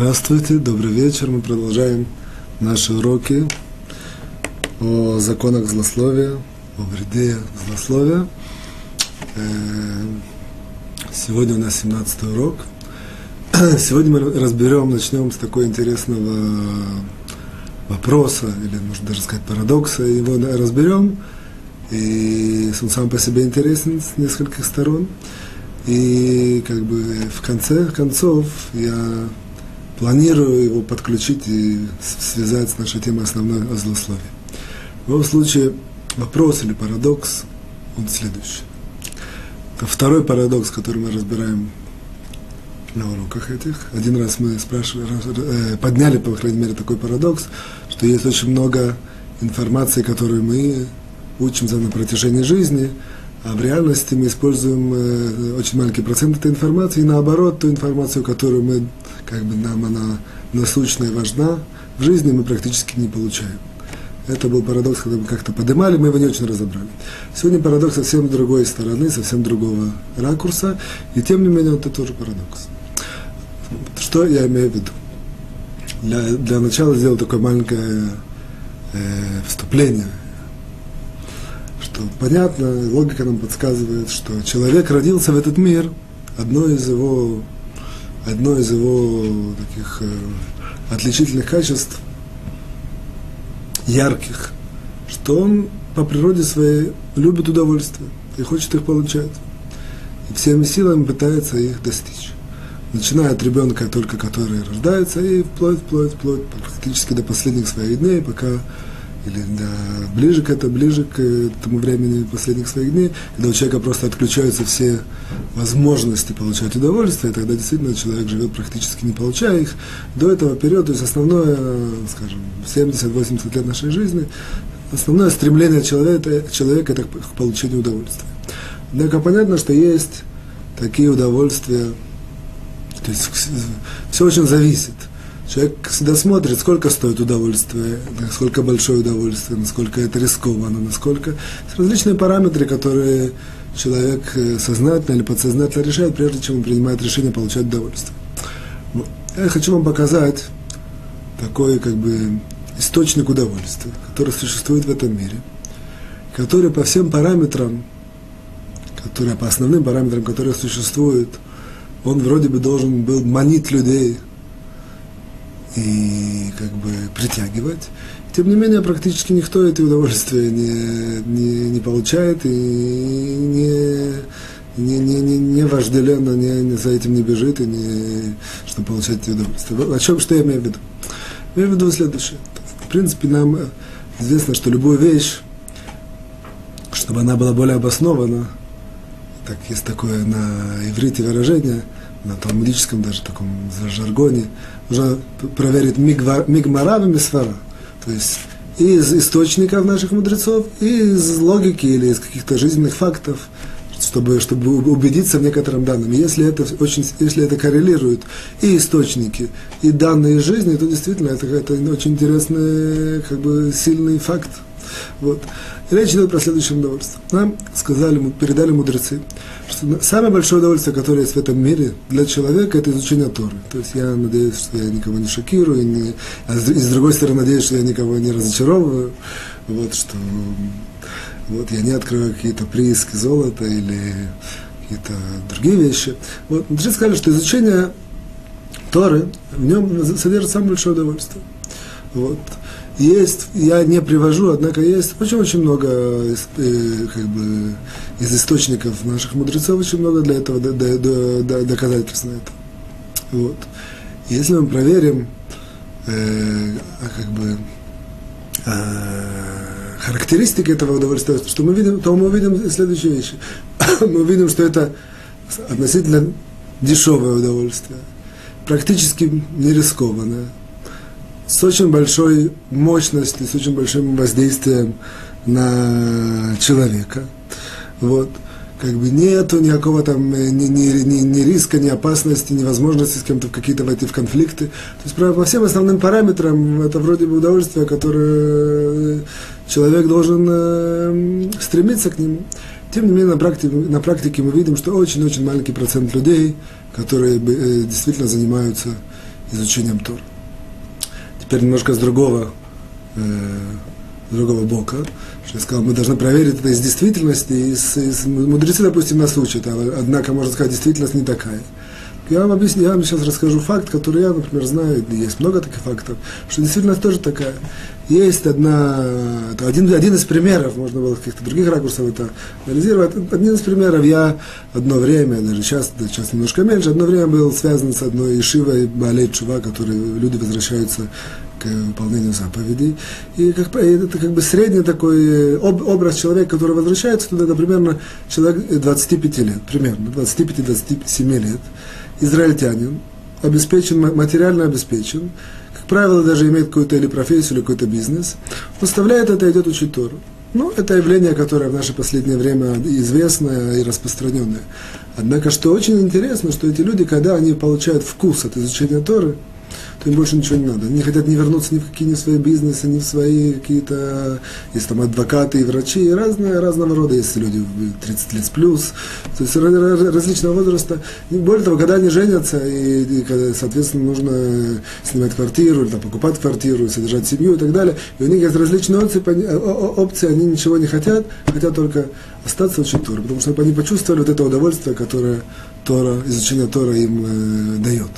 Здравствуйте, добрый вечер. Мы продолжаем наши уроки о законах злословия, о вреде злословия. Э, сегодня у нас 17 урок. Сегодня мы разберем, начнем с такого интересного вопроса, или можно даже сказать парадокса, его разберем. И он сам по себе интересен с нескольких сторон. И как бы в конце концов я планирую его подключить и связать с нашей темой основной о злословии. В любом случае, вопрос или парадокс, он следующий. Второй парадокс, который мы разбираем на уроках этих. Один раз мы спрашивали, э, подняли, по крайней мере, такой парадокс, что есть очень много информации, которую мы учимся на протяжении жизни, а в реальности мы используем э, очень маленький процент этой информации, и наоборот, ту информацию, которую мы, как бы нам она насущная важна, в жизни мы практически не получаем. Это был парадокс, когда мы как-то поднимали, мы его не очень разобрали. Сегодня парадокс совсем другой стороны, совсем другого ракурса, и тем не менее это тоже парадокс. Что я имею в виду? Для, для начала сделал такое маленькое э, вступление что понятно, логика нам подсказывает, что человек родился в этот мир, одно из его, одно из его таких э, отличительных качеств, ярких, что он по природе своей любит удовольствие и хочет их получать. И всеми силами пытается их достичь. Начиная от ребенка, только который рождается, и вплоть, вплоть, вплоть, практически до последних своих дней, пока или да, ближе к этому, ближе к тому времени последних своих дней, когда у человека просто отключаются все возможности получать удовольствие, тогда действительно человек живет практически не получая их. До этого периода, то есть основное, скажем, 70-80 лет нашей жизни, основное стремление человека, человека это к получению удовольствия. Однако понятно, что есть такие удовольствия, то есть все очень зависит – Человек всегда смотрит, сколько стоит удовольствие, насколько большое удовольствие, насколько это рискованно, насколько... Различные параметры, которые человек э, сознательно или подсознательно решает, прежде чем он принимает решение получать удовольствие. Я хочу вам показать такой как бы источник удовольствия, который существует в этом мире, который по всем параметрам, которые по основным параметрам, которые существуют, он вроде бы должен был манить людей и как бы притягивать. Тем не менее, практически никто это удовольствие не, не, не получает и не, не, не, не, не вожделенно не, не за этим не бежит, и не, чтобы получать это удовольствие. О чем, что я имею в виду? Я имею в виду следующее. В принципе, нам известно, что любую вещь, чтобы она была более обоснована, так есть такое на иврите выражение – на талмудическом даже таком жаргоне, нужно проверить мигмара и мисфара. То есть из источников наших мудрецов, и из логики или из каких-то жизненных фактов, чтобы, чтобы убедиться в некотором данном. Если это, очень, если это коррелирует и источники, и данные жизни, то действительно это, это очень интересный, как бы сильный факт. Вот. Речь идет про следующее удовольствие. Нам сказали, передали мудрецы, что самое большое удовольствие, которое есть в этом мире для человека, это изучение Торы. То есть я надеюсь, что я никого не шокирую, не, а и с другой стороны, надеюсь, что я никого не разочаровываю. Вот что вот я не открываю какие-то прииски золота или какие-то другие вещи. Вот, мудрецы сказали, что изучение Торы в нем содержит самое большое удовольствие. Вот. Есть, я не привожу, однако есть очень-очень много э, как бы, из источников наших мудрецов, очень много для этого до, до, до, доказательств на это. Вот. Если мы проверим э, а как бы, э, характеристики этого удовольствия, что мы видим, то мы увидим следующие вещи. мы увидим, что это относительно дешевое удовольствие, практически не рискованное, с очень большой мощностью, с очень большим воздействием на человека. Вот. Как бы нету никакого там э, ни, ни, ни, ни риска, ни опасности, ни возможности с кем-то в какие-то войти в конфликты. То есть по всем основным параметрам это вроде бы удовольствие, которое человек должен э, стремиться к нему. Тем не менее, на практике, на практике мы видим, что очень-очень маленький процент людей, которые э, действительно занимаются изучением Тора. Теперь немножко с другого, э, другого бока, что я сказал, мы должны проверить это из действительности, из, из мудрецы, допустим, нас учат, а, однако, можно сказать, действительность не такая. Я вам объясню, я вам сейчас расскажу факт, который я, например, знаю, есть много таких фактов, что действительность тоже такая. Есть одна, один, один из примеров, можно было каких-то других ракурсах это анализировать, один из примеров, я одно время, даже сейчас, сейчас немножко меньше, одно время был связан с одной ишивой Балей Чува, которые люди возвращаются к выполнению заповедей. И как, это как бы средний такой об, образ человека, который возвращается туда, это примерно человек 25 лет, примерно 25-27 лет израильтянин, обеспечен, материально обеспечен, как правило, даже имеет какую-то или профессию, или какой-то бизнес, оставляет это и идет учить Тору. Ну, это явление, которое в наше последнее время известное и распространенное. Однако, что очень интересно, что эти люди, когда они получают вкус от изучения Торы, то им больше ничего не надо. Они хотят не вернуться ни в какие ни в свои бизнесы, ни в свои какие-то, есть там адвокаты и врачи, и разные, разного рода, есть люди 30 лет плюс, то есть различного возраста. И более того, когда они женятся, и, и соответственно, нужно снимать квартиру, или там, покупать квартиру, содержать семью и так далее, и у них есть различные опции, опции, они ничего не хотят, хотят только остаться учить Тору, потому что они почувствовали вот это удовольствие, которое Тора, изучение Тора им э, дает.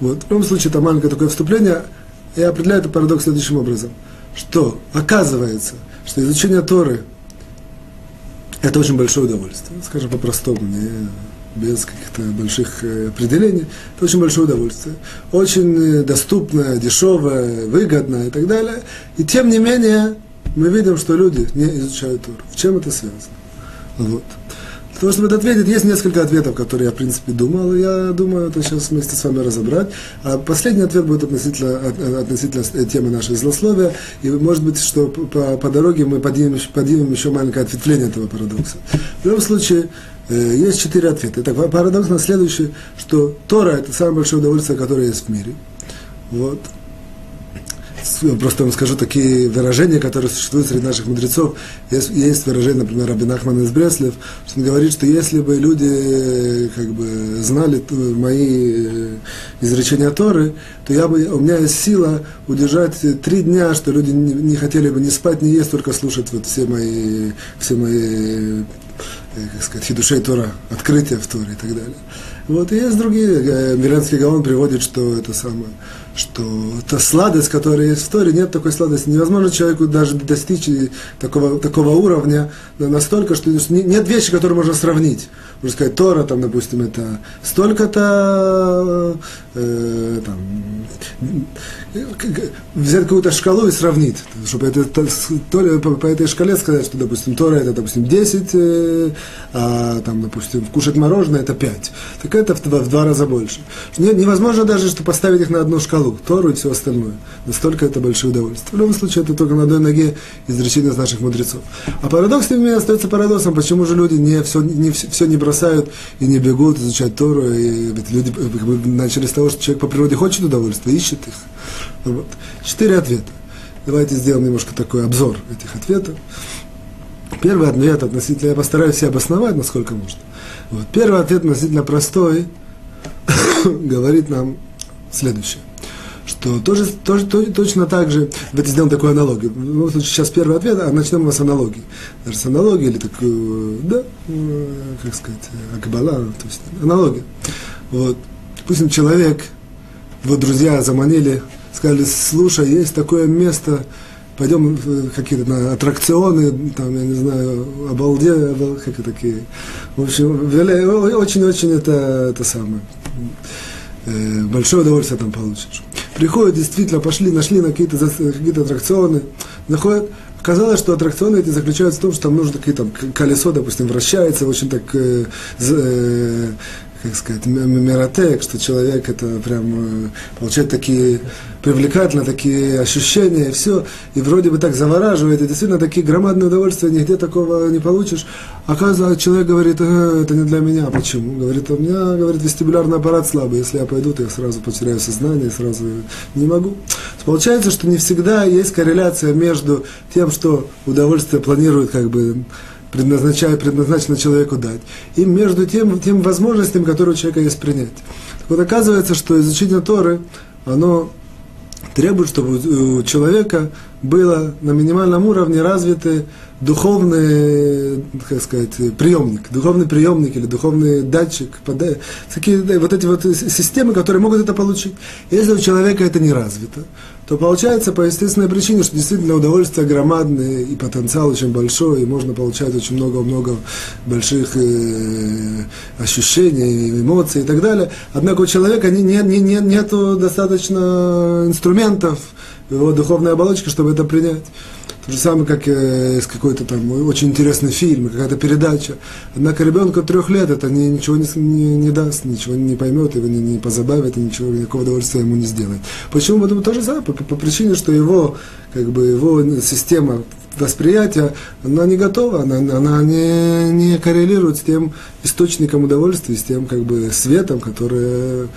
Вот. В любом случае, это маленькое такое вступление. Я определяю этот парадокс следующим образом. Что оказывается, что изучение Торы – это очень большое удовольствие. Скажем по-простому, не без каких-то больших э, определений. Это очень большое удовольствие. Очень э, доступное, дешевое, выгодное и так далее. И тем не менее, мы видим, что люди не изучают Тору. В чем это связано? Вот. Для того, чтобы это ответить, есть несколько ответов, которые я, в принципе, думал, я думаю, это сейчас вместе с вами разобрать. А последний ответ будет относительно, относительно темы нашей злословия, и может быть, что по, по дороге мы поднимем, поднимем еще маленькое ответвление этого парадокса. В любом случае, э, есть четыре ответа. Итак, парадокс на следующий, что Тора – это самое большое удовольствие, которое есть в мире. Вот просто вам скажу такие выражения, которые существуют среди наших мудрецов. Есть, есть выражение, например, Рабин Ахман из Бреслев, что он говорит, что если бы люди как бы, знали мои э, изречения Торы, то я бы, у меня есть сила удержать три дня, что люди не, не хотели бы ни спать, ни есть, только слушать вот все мои, все мои э, как сказать, хидушей Тора, открытия в Торе и так далее. Вот, и есть другие, э, Миленский Гаон приводит, что это самое, что та сладость, которая есть в Торе, нет такой сладости. Невозможно человеку даже достичь такого, такого уровня настолько, что нет вещи, которые можно сравнить. Можно сказать, Тора, там, допустим, это столько-то, э, там, взять какую-то шкалу и сравнить, чтобы это, то, то, по, по этой шкале сказать, что, допустим, Тора это, допустим, 10, э, а, там, допустим, кушать мороженое это 5. Так это в, в два раза больше. Невозможно даже, что поставить их на одну шкалу, Тору и все остальное. Настолько это большое удовольствие. В любом случае, это только на одной ноге изречение из наших мудрецов. А парадокс, тем не менее, остается парадоксом, почему же люди не все не, все не бросают и не бегут изучать Тору. И, ведь люди как бы, начали с того, что человек по природе хочет удовольствия, ищет их. Вот. Четыре ответа. Давайте сделаем немножко такой обзор этих ответов. Первый ответ относительно, я постараюсь все обосновать, насколько можно. Вот. Первый ответ относительно простой, говорит нам следующее что тоже, тоже, точно так же, давайте сделаем такую аналогию. В любом случае, сейчас первый ответ, а начнем мы с аналогии. Даже с аналогии, или такую, да, э, как сказать, акбала, то есть аналогия. Вот. Допустим, человек, его друзья заманили, сказали, слушай, есть такое место, пойдем какие-то на аттракционы, там, я не знаю, обалде, как такие. В общем, очень-очень это, это самое. Э, большое удовольствие там получишь. Приходят, действительно, пошли, нашли на какие-то какие аттракционы, находят, Казалось, что аттракционы эти заключаются в том, что там нужно какие-то колесо, допустим, вращается, очень так э, э, как сказать, миротек, что человек это прям э, получает такие привлекательные такие ощущения, и все, и вроде бы так завораживает, и действительно такие громадные удовольствия, нигде такого не получишь. Оказывается, человек говорит, э, это не для меня, почему? Говорит, у меня, говорит, вестибулярный аппарат слабый, если я пойду, то я сразу потеряю сознание, сразу не могу. Получается, что не всегда есть корреляция между тем, что удовольствие планирует как бы предназначает, предназначено человеку дать, и между тем, тем возможностями, которые у человека есть принять. Так вот, оказывается, что изучение Торы оно требует, чтобы у человека было на минимальном уровне развиты духовный, как сказать, приемник, духовный приемник или духовный датчик, такие вот эти вот системы, которые могут это получить. Если у человека это не развито, то получается по естественной причине, что действительно удовольствие громадное и потенциал очень большой, и можно получать очень много-много больших э, ощущений, эмоций и так далее. Однако у человека не, не, не, не, нету достаточно инструментов в его духовной оболочке, чтобы это принять. То же самое, как э, с какой-то там очень интересный фильм, какая-то передача. Однако ребенку трех лет это ни, ничего не, не, не даст, ничего не поймет, его не, не позабавит, и ничего, никакого удовольствия ему не сделает. Почему? Потому то же самое, по, по причине, что его, как бы, его система восприятия, она не готова, она, она не, не коррелирует с тем источником удовольствия, с тем как бы светом, который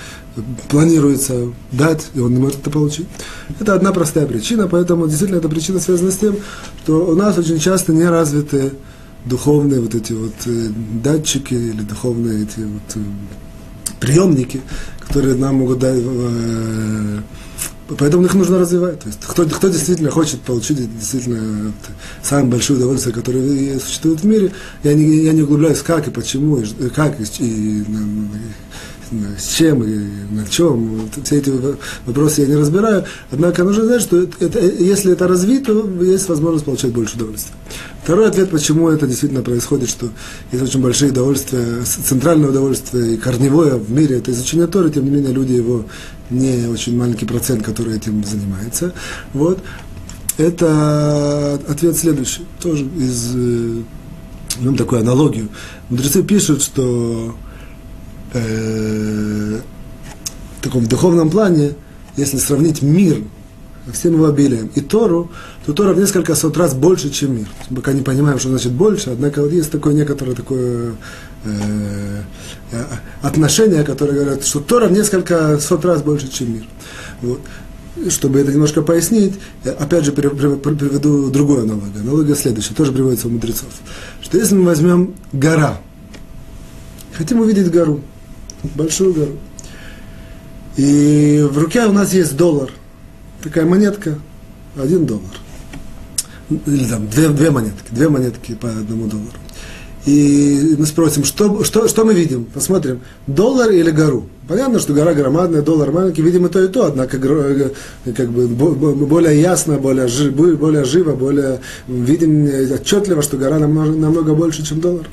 планируется дать, и он не может это получить. Это одна простая причина, поэтому действительно эта причина связана с тем, что у нас очень часто не развиты духовные вот эти вот э, датчики или духовные эти вот э, приемники, которые нам могут дать э, Поэтому их нужно развивать. То есть, кто, кто действительно хочет получить действительно самое большое удовольствие, которое существует в мире, я не, я не углубляюсь, как и почему, и как и, и, с чем и на чем. Все эти вопросы я не разбираю. Однако нужно знать, что это, если это развито, есть возможность получать больше удовольствия. Второй ответ, почему это действительно происходит, что есть очень большие удовольствия, центральное удовольствие и корневое в мире, это изучение Торы, тем не менее люди его не очень маленький процент, который этим занимается. Вот. Это ответ следующий, тоже из, э, ну, такую аналогию. Мудрецы пишут, что э, в таком духовном плане, если сравнить мир всем его обилием и Тору, то Тора в несколько сот раз больше, чем мир. Мы пока не понимаем, что значит больше, однако вот есть такое некоторое такое э, э отношение, которое говорят, что Тора в несколько сот раз больше, чем мир. Вот. Чтобы это немножко пояснить, опять же приведу другую аналогию. Аналогия следующая, тоже приводится у мудрецов. Что если мы возьмем гора, хотим увидеть гору, большую гору. И в руке у нас есть доллар. Такая монетка, один доллар. Или там две, две монетки, две монетки по одному доллару. И мы спросим, что, что, что мы видим? Посмотрим, доллар или гору. Понятно, что гора громадная, доллар маленький, видим и то, и то, однако э, как бы, более ясно, более, более живо, более видим отчетливо, что гора намного, намного больше, чем доллар.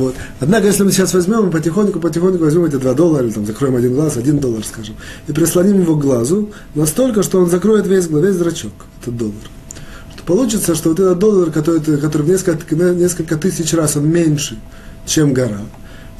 Вот. Однако, если мы сейчас возьмем и потихоньку, потихоньку возьмем эти два доллара, или там закроем один глаз, один доллар, скажем, и прислоним его к глазу настолько, что он закроет весь, весь зрачок, этот доллар. Что получится, что вот этот доллар, который, который в несколько, несколько тысяч раз он меньше, чем гора,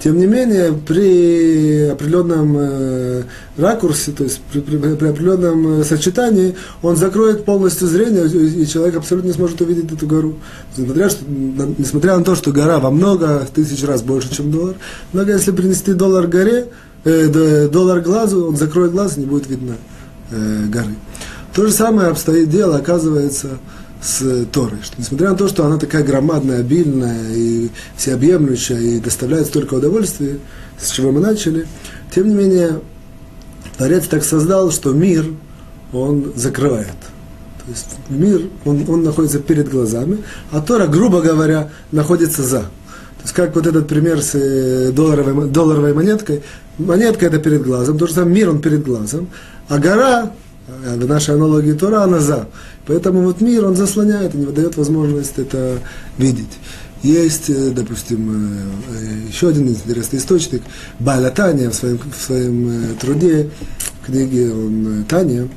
тем не менее, при определенном э, ракурсе, то есть при, при, при определенном э, сочетании, он закроет полностью зрение, и человек абсолютно не сможет увидеть эту гору. Несмотря, что, несмотря на то, что гора во много тысяч раз больше, чем доллар, но если принести доллар горе, э, доллар глазу, он закроет глаз, и не будет видно э, горы. То же самое обстоит дело, оказывается, с Торой. Что, несмотря на то, что она такая громадная, обильная и всеобъемлющая и доставляет столько удовольствия, с чего мы начали, тем не менее, Творец так создал, что мир он закрывает. То есть мир, он, он находится перед глазами, а Тора, грубо говоря, находится за. То есть как вот этот пример с э, долларовой, долларовой монеткой. Монетка это перед глазом, то же самое мир он перед глазом, а гора, э, в нашей аналогии Тора, она за. Поэтому вот мир, он заслоняет не дает возможность это видеть. Есть, э, допустим, э, еще один интересный источник. Баля Таня в своем, в своем труде, в книге он, Таня,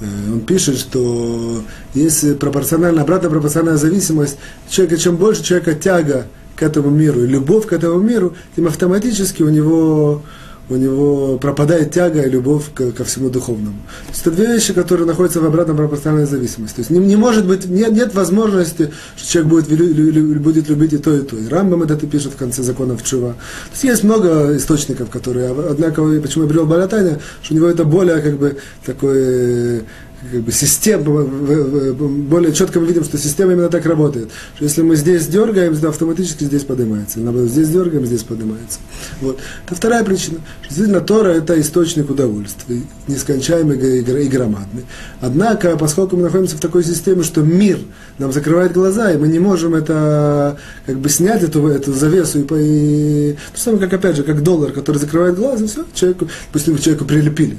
он пишет, что есть пропорциональная, обратная пропорциональная зависимость человека, чем больше человека тяга к этому миру и любовь к этому миру, тем автоматически у него у него пропадает тяга и любовь ко, ко всему духовному. То есть это две вещи, которые находятся в обратном пропорциональной зависимости. То есть не, не может быть, нет, нет возможности, что человек будет, будет любить и то, и то. И Рамбам это пишет в конце законов Чува. То есть есть много источников, которые, однако, почему я привел Балятаня, что у него это более как бы такой как бы система, более четко мы видим, что система именно так работает. Что если мы здесь дергаем, то автоматически здесь поднимается. Наоборот, здесь дергаем, здесь поднимается. Вот. Это вторая причина. Что действительно Тора это источник удовольствия, нескончаемый и громадный. Однако, поскольку мы находимся в такой системе, что мир нам закрывает глаза, и мы не можем это как бы снять эту, эту завесу и, и то самое, как опять же, как доллар, который закрывает глаза, все, человеку, пусть человеку прилепили.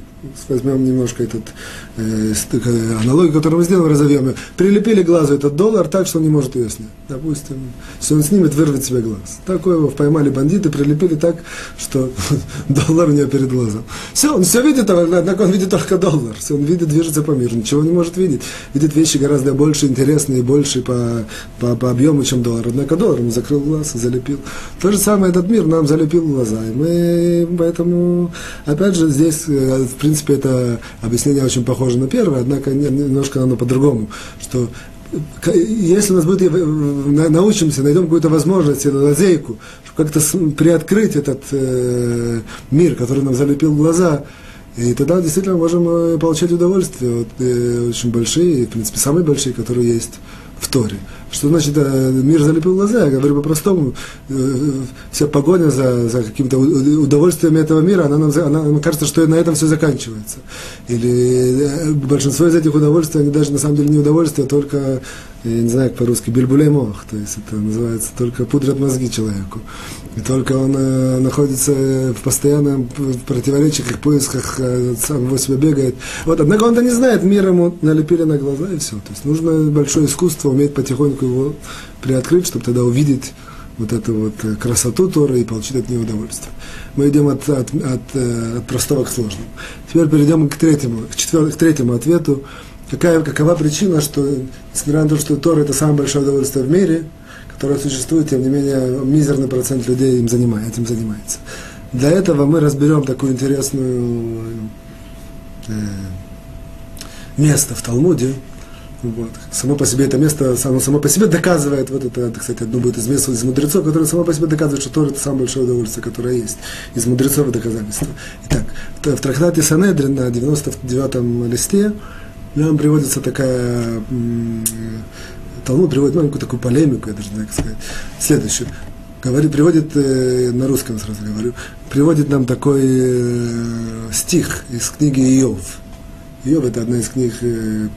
Возьмем немножко этот э, аналогию, которую мы сделали, разовьем ее. Прилепили глазу этот доллар так, что он не может ее снять. Допустим, если он снимет, вырвет себе глаз. Такое его поймали бандиты, прилепили так, что доллар у него перед глазом. Все, он все видит, однако он видит только доллар. Все, он видит, движется по миру, ничего не может видеть. Видит вещи гораздо больше интересные, больше по, по, по объему, чем доллар. Однако доллар ему закрыл глаз залепил. То же самое этот мир нам залепил глаза. И мы поэтому, опять же, здесь, э, в принципе, это объяснение очень похоже на первое, однако немножко оно по-другому, что если у нас будет, научимся, найдем какую-то возможность или лазейку, как-то приоткрыть этот э, мир, который нам залепил глаза, и тогда действительно можем э, получать удовольствие, вот, э, очень большие, в принципе, самые большие, которые есть в Торе. Что значит э, мир залепил глаза? Я говорю по-простому. Э, вся погоня за, за какими-то удовольствиями этого мира, она нам, она, нам кажется, что на этом все заканчивается. Или э, большинство из этих удовольствий, они даже на самом деле не удовольствия, а только, я не знаю, как по-русски, бельбулей мох. То есть это называется только пудрят мозги человеку. И только он э, находится в постоянном противоречии, как поисках, э, сам его себя бегает. Вот, однако он-то не знает, мир ему налепили на глаза и все. То есть нужно большое искусство, уметь потихоньку его приоткрыть, чтобы тогда увидеть вот эту вот э, красоту Торы и получить от нее удовольствие. Мы идем от, от, от, э, от простого к сложному. Теперь перейдем к третьему, к, четвер, к третьему ответу. Какая, какова причина, что, несмотря на то, что Тора это самое большое удовольствие в мире, которое существует, тем не менее, мизерный процент людей им занимает, этим занимается. Для этого мы разберем такую интересную э, место в Талмуде, вот. Само по себе это место, само, само по себе доказывает, вот это, кстати, одно будет из мест из мудрецов, которое само по себе доказывает, что Тора это самое большое удовольствие, которое есть. Из мудрецов доказательства. Итак, в трактате Санедрин на 99-м листе нам приводится такая, Талмуд приводит маленькую такую полемику, я даже как сказать. Следующее. Говорит, приводит, э, на русском сразу говорю, приводит нам такой э, стих из книги Иов. Иов это одна из книг э,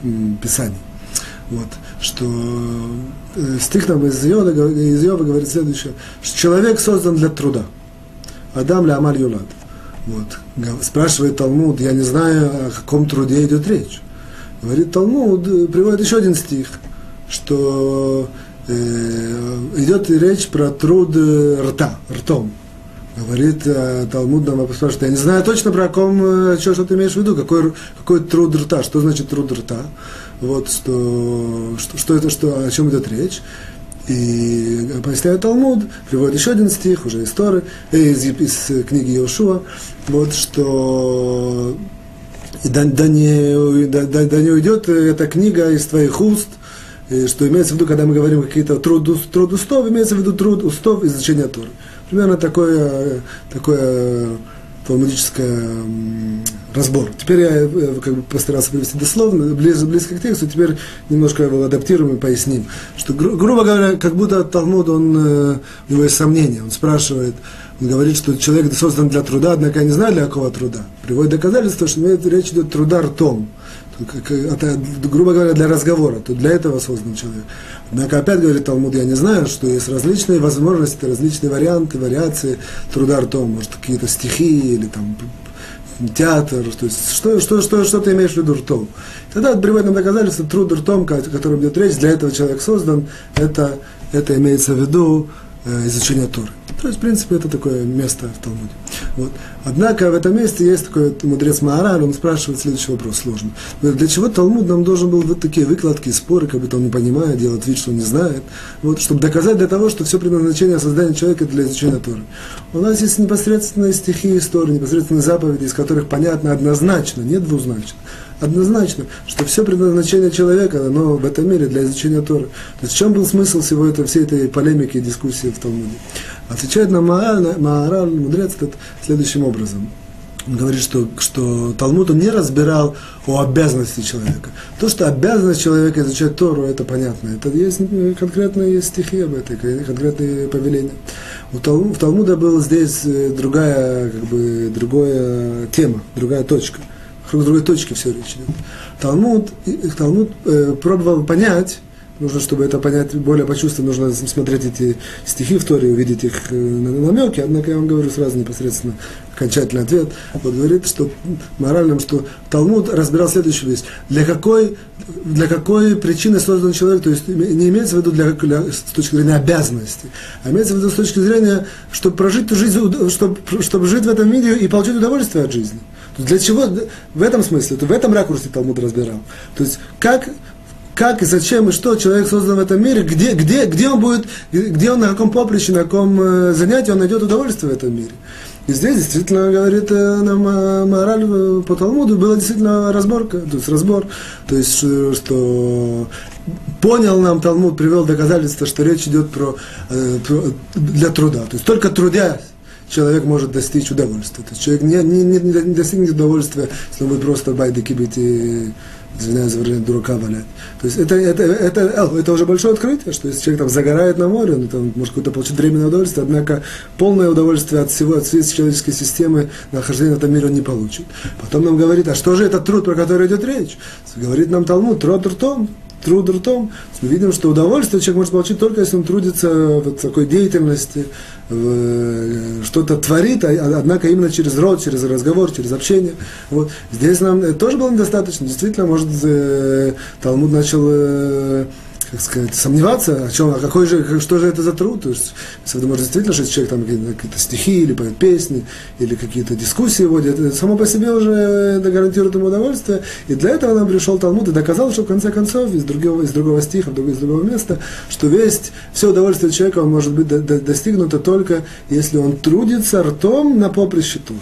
Писаний вот, что стих нам из Иова, из Иова говорит следующее, что человек создан для труда. Адам ля амаль юлад. Вот. Спрашивает Талмуд, я не знаю, о каком труде идет речь. Говорит Талмуд, э, приводит еще один стих, что э, идет речь про труд э, рта, ртом. Говорит э, Талмуд нам спрашивает, я не знаю точно про ком, э, что, что ты имеешь в виду, какой, какой труд рта, что значит труд рта вот что, что, что это, что, о чем идет речь. И поясняет Талмуд, приводит еще один стих, уже из Торы, э, из, из книги Иошуа, вот что да, да, не, да, да, не уйдет эта книга из твоих уст, и что имеется в виду, когда мы говорим какие-то труд, труд устов, имеется в виду труд устов изучения Торы. Примерно такое, такое талмудическое разбор. Теперь я э, как бы постарался привести дословно, ближе, близко к тексту, теперь немножко его адаптируем и поясним. Что, гру- грубо говоря, как будто Талмуд, он, э, у него есть сомнения, он спрашивает, он говорит, что человек создан для труда, однако не знаю, для какого труда. Приводит доказательство, что речь идет труда ртом. Это, грубо говоря, для разговора, то для этого создан человек. Однако опять говорит Талмуд, я не знаю, что есть различные возможности, различные варианты, вариации труда ртом, может, какие-то стихи или там театр, то есть что, что, что, что ты имеешь в виду ртом. Тогда приводит нам доказательство, труд ртом, о котором идет речь, для этого человек создан, это, это имеется в виду э, изучение Торы. То есть, в принципе, это такое место в Талмуде. Вот. Однако в этом месте есть такой мудрец Маараль, он спрашивает следующий вопрос сложный. Для чего Талмуд нам должен был вот такие выкладки, споры, как будто он не понимает, делать вид, что он не знает, вот, чтобы доказать для того, что все предназначение создания человека для изучения Торы. У нас есть непосредственные стихи истории, непосредственные заповеди, из которых понятно однозначно, не двузначно, однозначно, что все предназначение человека, оно в этом мире для изучения Торы. То есть в чем был смысл всего этого, всей этой полемики и дискуссии в Талмуде? Отвечает на Маараль мудрец этот следующим образом. Он говорит, что, что Талмуд он не разбирал о обязанности человека. То, что обязанность человека изучать Тору, это понятно. Это есть конкретные стихи об этом, конкретные повеления. У Талмуда, в Талмуда была здесь э, другая, как бы, другая тема, другая точка. Вокруг другой точки все речь идет. Талмуд, Талмуд э, пробовал понять, нужно, чтобы это понять, более почувствовать, нужно смотреть эти стихи в Торе, увидеть их э, намеки, однако я вам говорю сразу непосредственно окончательный ответ. Вот говорит, что моральным, что Талмуд разбирал следующую вещь. Для какой, для какой причины создан человек, то есть не имеется в виду для, для, с точки зрения обязанности, а имеется в виду с точки зрения, чтобы прожить ту жизнь, чтобы, чтобы жить в этом мире и получить удовольствие от жизни. Для чего, в этом смысле, в этом ракурсе Талмуд разбирал. То есть, как как и зачем и что человек создан в этом мире, где, где, где он будет, где он, на каком поприще, на каком э, занятии он найдет удовольствие в этом мире. И здесь действительно говорит э, нам э, мораль по Талмуду, была действительно разборка, то есть разбор, то есть что понял нам Талмуд, привел доказательство, что речь идет про, для труда. То есть только трудясь человек может достичь удовольствия. То есть человек не, не, не, не достигнет удовольствия, если он будет просто байдыки бить и извиняюсь за выражение, дурака валять. То есть это, это, это, это, это уже большое открытие, что если человек там загорает на море, он там может какое-то получить временное удовольствие, однако полное удовольствие от всего, от всей человеческой системы нахождения в этом мире он не получит. Потом нам говорит, а что же это труд, про который идет речь? Говорит нам Талмуд, труд ртом, труд ртом. Мы видим, что удовольствие человек может получить только если он трудится в такой деятельности, Э, что-то творит, а, однако именно через рот, через разговор, через общение. Вот. Здесь нам тоже было недостаточно. Действительно, может, э, Талмуд начал э, как сказать, сомневаться, о чем, а какой же, что же это за труд. То есть, думаете, действительно, что человек там какие-то, какие стихи, или поет песни, или какие-то дискуссии водит, это само по себе уже гарантирует ему удовольствие. И для этого нам пришел Талмуд и доказал, что в конце концов, из другого, из другого стиха, из другого места, что весь, все удовольствие человека может быть до, до, достигнуто только, если он трудится ртом на поприще Туры.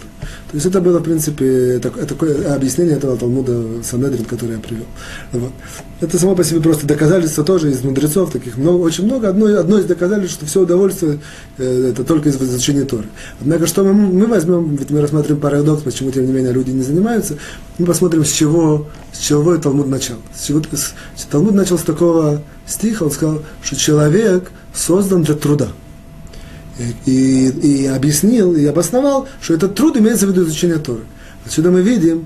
То есть это было, в принципе, такое, такое объяснение этого Талмуда Санедрин, который я привел. Вот. Это само по себе просто доказательство тоже из мудрецов, таких много, очень много. Одно, одно из доказательств, что все удовольствие э, это только из изучения Торы. Однако, что мы, мы возьмем, ведь мы рассматриваем парадокс, почему, тем не менее, люди не занимаются, мы посмотрим, с чего, с чего Талмуд начал. С чего, с, Талмуд начал с такого стиха, он сказал, что человек создан для труда и, и объяснил, и обосновал, что этот труд имеется в виду изучение Торы. Отсюда мы видим,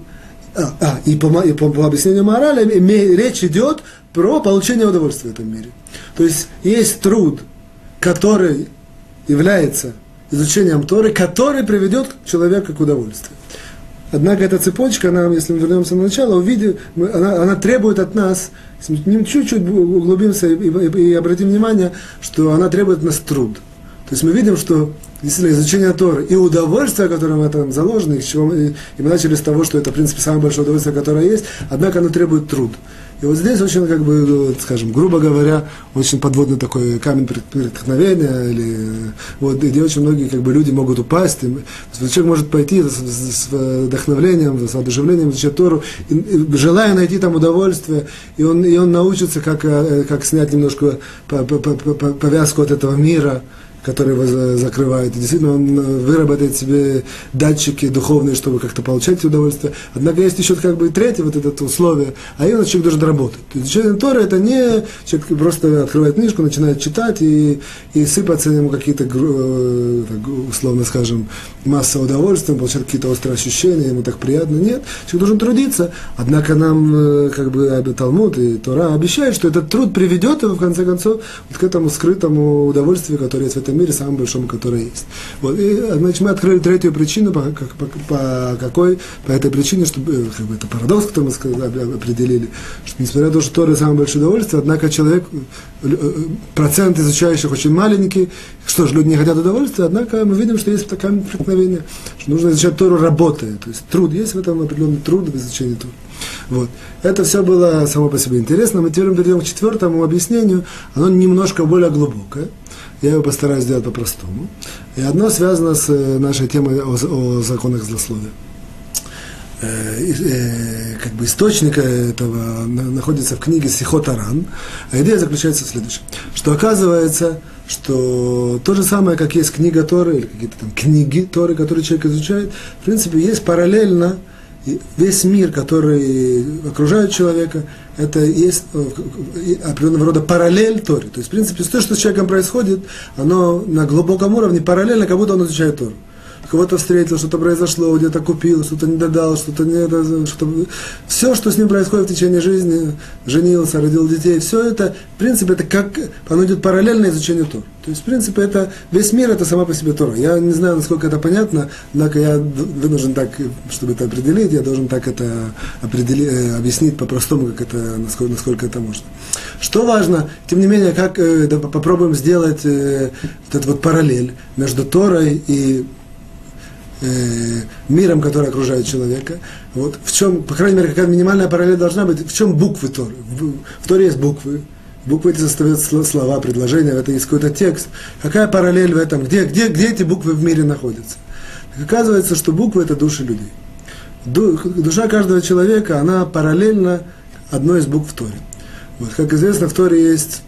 а, а и, по, и по, по объяснению морали речь идет про получение удовольствия в этом мире. То есть есть труд, который является изучением Торы, который приведет человека к удовольствию. Однако эта цепочка, она, если мы вернемся на начало, увидим, она, она требует от нас, если мы чуть-чуть углубимся и, и, и обратим внимание, что она требует от нас труд. То есть мы видим, что действительно изучение Торы и удовольствие, которое в этом заложено, и, чего мы, и мы начали с того, что это, в принципе, самое большое удовольствие, которое есть, однако оно требует труд. И вот здесь очень, как бы, скажем, грубо говоря, очень подводный такой камень преткновения, или, вот, где очень многие как бы, люди могут упасть. И, человек может пойти с, с, вдохновлением, с воодушевлением изучать Тору, и, и, желая найти там удовольствие, и он, и он научится, как, э, как снять немножко повязку от этого мира, который его закрывает. И действительно, он э, выработает себе датчики духовные, чтобы как-то получать удовольствие. Однако есть еще как бы третье вот это условие, а именно человек должен работать. То изучение Торы это не человек просто открывает книжку, начинает читать и, и сыпаться ему какие-то, э, условно скажем, масса удовольствия, получает какие-то острые ощущения, ему так приятно. Нет, человек должен трудиться. Однако нам э, как бы Талмуд и Тора обещают, что этот труд приведет его в конце концов вот к этому скрытому удовольствию, которое есть в этом мире, самому большому, которое есть. Вот, и, значит, мы открыли третью причину, по, по, по какой, по этой причине, что э, как бы, это парадокс, который мы сказали, определили, что несмотря на то, что Тора самое большое удовольствие, однако человек, э, э, процент изучающих очень маленький, что же, люди не хотят удовольствия, однако мы видим, что есть такое преткновение, что нужно изучать Тору работая, то есть труд, есть в этом определенный труд в изучении Торы. Вот. Это все было само по себе интересно. Мы теперь перейдем к четвертому объяснению. Оно немножко более глубокое. Я его постараюсь сделать по-простому. И одно связано с э, нашей темой о, о законах злословия. э, э, как бы источника этого находится в книге Сихотаран. А идея заключается в следующем, что оказывается, что то же самое, как есть книга Торы, или какие-то там книги Торы, которые человек изучает, в принципе, есть параллельно весь мир, который окружает человека, это есть э, определенного рода параллель Торе. То есть, в принципе, то, что с человеком происходит, оно на глубоком уровне параллельно, как будто он изучает Тору кого-то встретил, что-то произошло, где-то купил, что-то не додал, что-то не... Что все, что с ним происходит в течение жизни, женился, родил детей, все это, в принципе, это как, оно идет параллельно изучению Тора. То есть, в принципе, это, весь мир это сама по себе Тора. Я не знаю, насколько это понятно, однако я вынужден так, чтобы это определить, я должен так это определить, э, объяснить по-простому, как это, насколько, насколько это можно. Что важно, тем не менее, как э, да, попробуем сделать э, вот этот вот параллель между Торой и э, миром, который окружает человека. Вот в чем, по крайней мере, какая минимальная параллель должна быть, в чем буквы Торы. В, в Торе есть буквы, буквы эти составляют слова, предложения, это есть какой-то текст. Какая параллель в этом? Где, где, где эти буквы в мире находятся? Так оказывается, что буквы – это души людей. Душа каждого человека, она параллельна одной из букв Торе. Вот, как известно, в Торе есть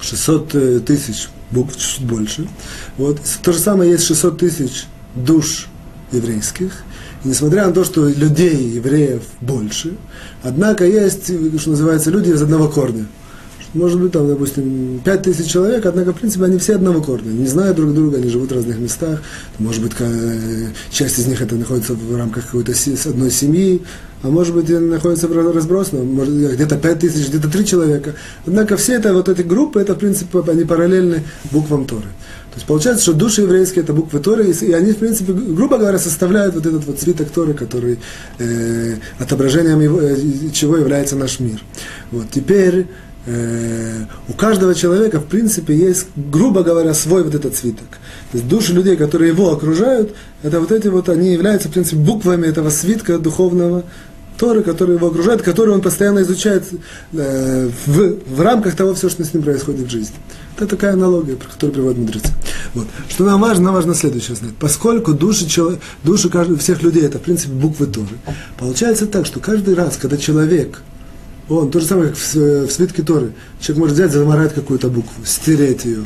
600 э, тысяч букв, чуть больше. Вот. То же самое есть 600 тысяч душ еврейских. И несмотря на то, что людей, евреев больше, однако есть, что называется, люди из одного корня. Может быть, там, допустим, пять тысяч человек, однако, в принципе, они все одного корня. Не знают друг друга, они живут в разных местах. Может быть, часть из них это находится в рамках какой-то одной семьи, а может быть, они находятся разбросано, может, где-то пять тысяч, где-то три человека. Однако все это, вот эти группы, это, в принципе, они параллельны буквам Торы. То есть получается, что души еврейские это буквы Торы, и они, в принципе, грубо говоря, составляют вот этот вот свиток Торы, который э, отображением его, э, чего является наш мир. Вот теперь э, у каждого человека, в принципе, есть, грубо говоря, свой вот этот свиток. То есть души людей, которые его окружают, это вот эти вот, они являются, в принципе, буквами этого свитка духовного, Торы, которые его окружают, которые он постоянно изучает э, в, в рамках того, все, что с ним происходит в жизни. Это такая аналогия, про которую приводят мудрецы. Вот. Что нам важно, нам важно следующее знать. Поскольку души, человек, души каждого, всех людей, это, в принципе, буквы Торы, получается так, что каждый раз, когда человек, он, то же самое, как в, в свитке Торы, человек может взять, заморать какую-то букву, стереть ее,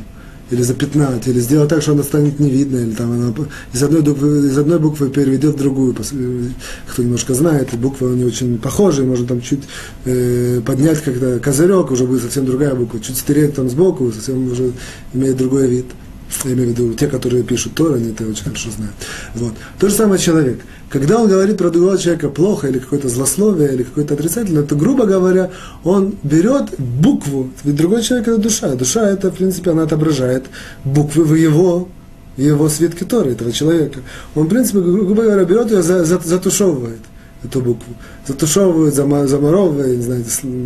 или запятнать, или сделать так, что она станет не видно, или там она из одной буквы, из одной буквы переведет в другую. Кто немножко знает, буквы они очень похожи, можно там чуть э, поднять как-то козырек, уже будет совсем другая буква, чуть стереть там сбоку, совсем уже имеет другой вид я имею в виду те, которые пишут Тор, они это очень хорошо знают. Вот. То же самое человек. Когда он говорит про другого человека плохо, или какое-то злословие, или какое-то отрицательное, то, грубо говоря, он берет букву, ведь другой человек – это душа. Душа – это, в принципе, она отображает буквы в его, в его свитке Торы, этого человека. Он, в принципе, грубо говоря, берет ее, затушевывает эту букву затушевывают, заморовывают, не знаю,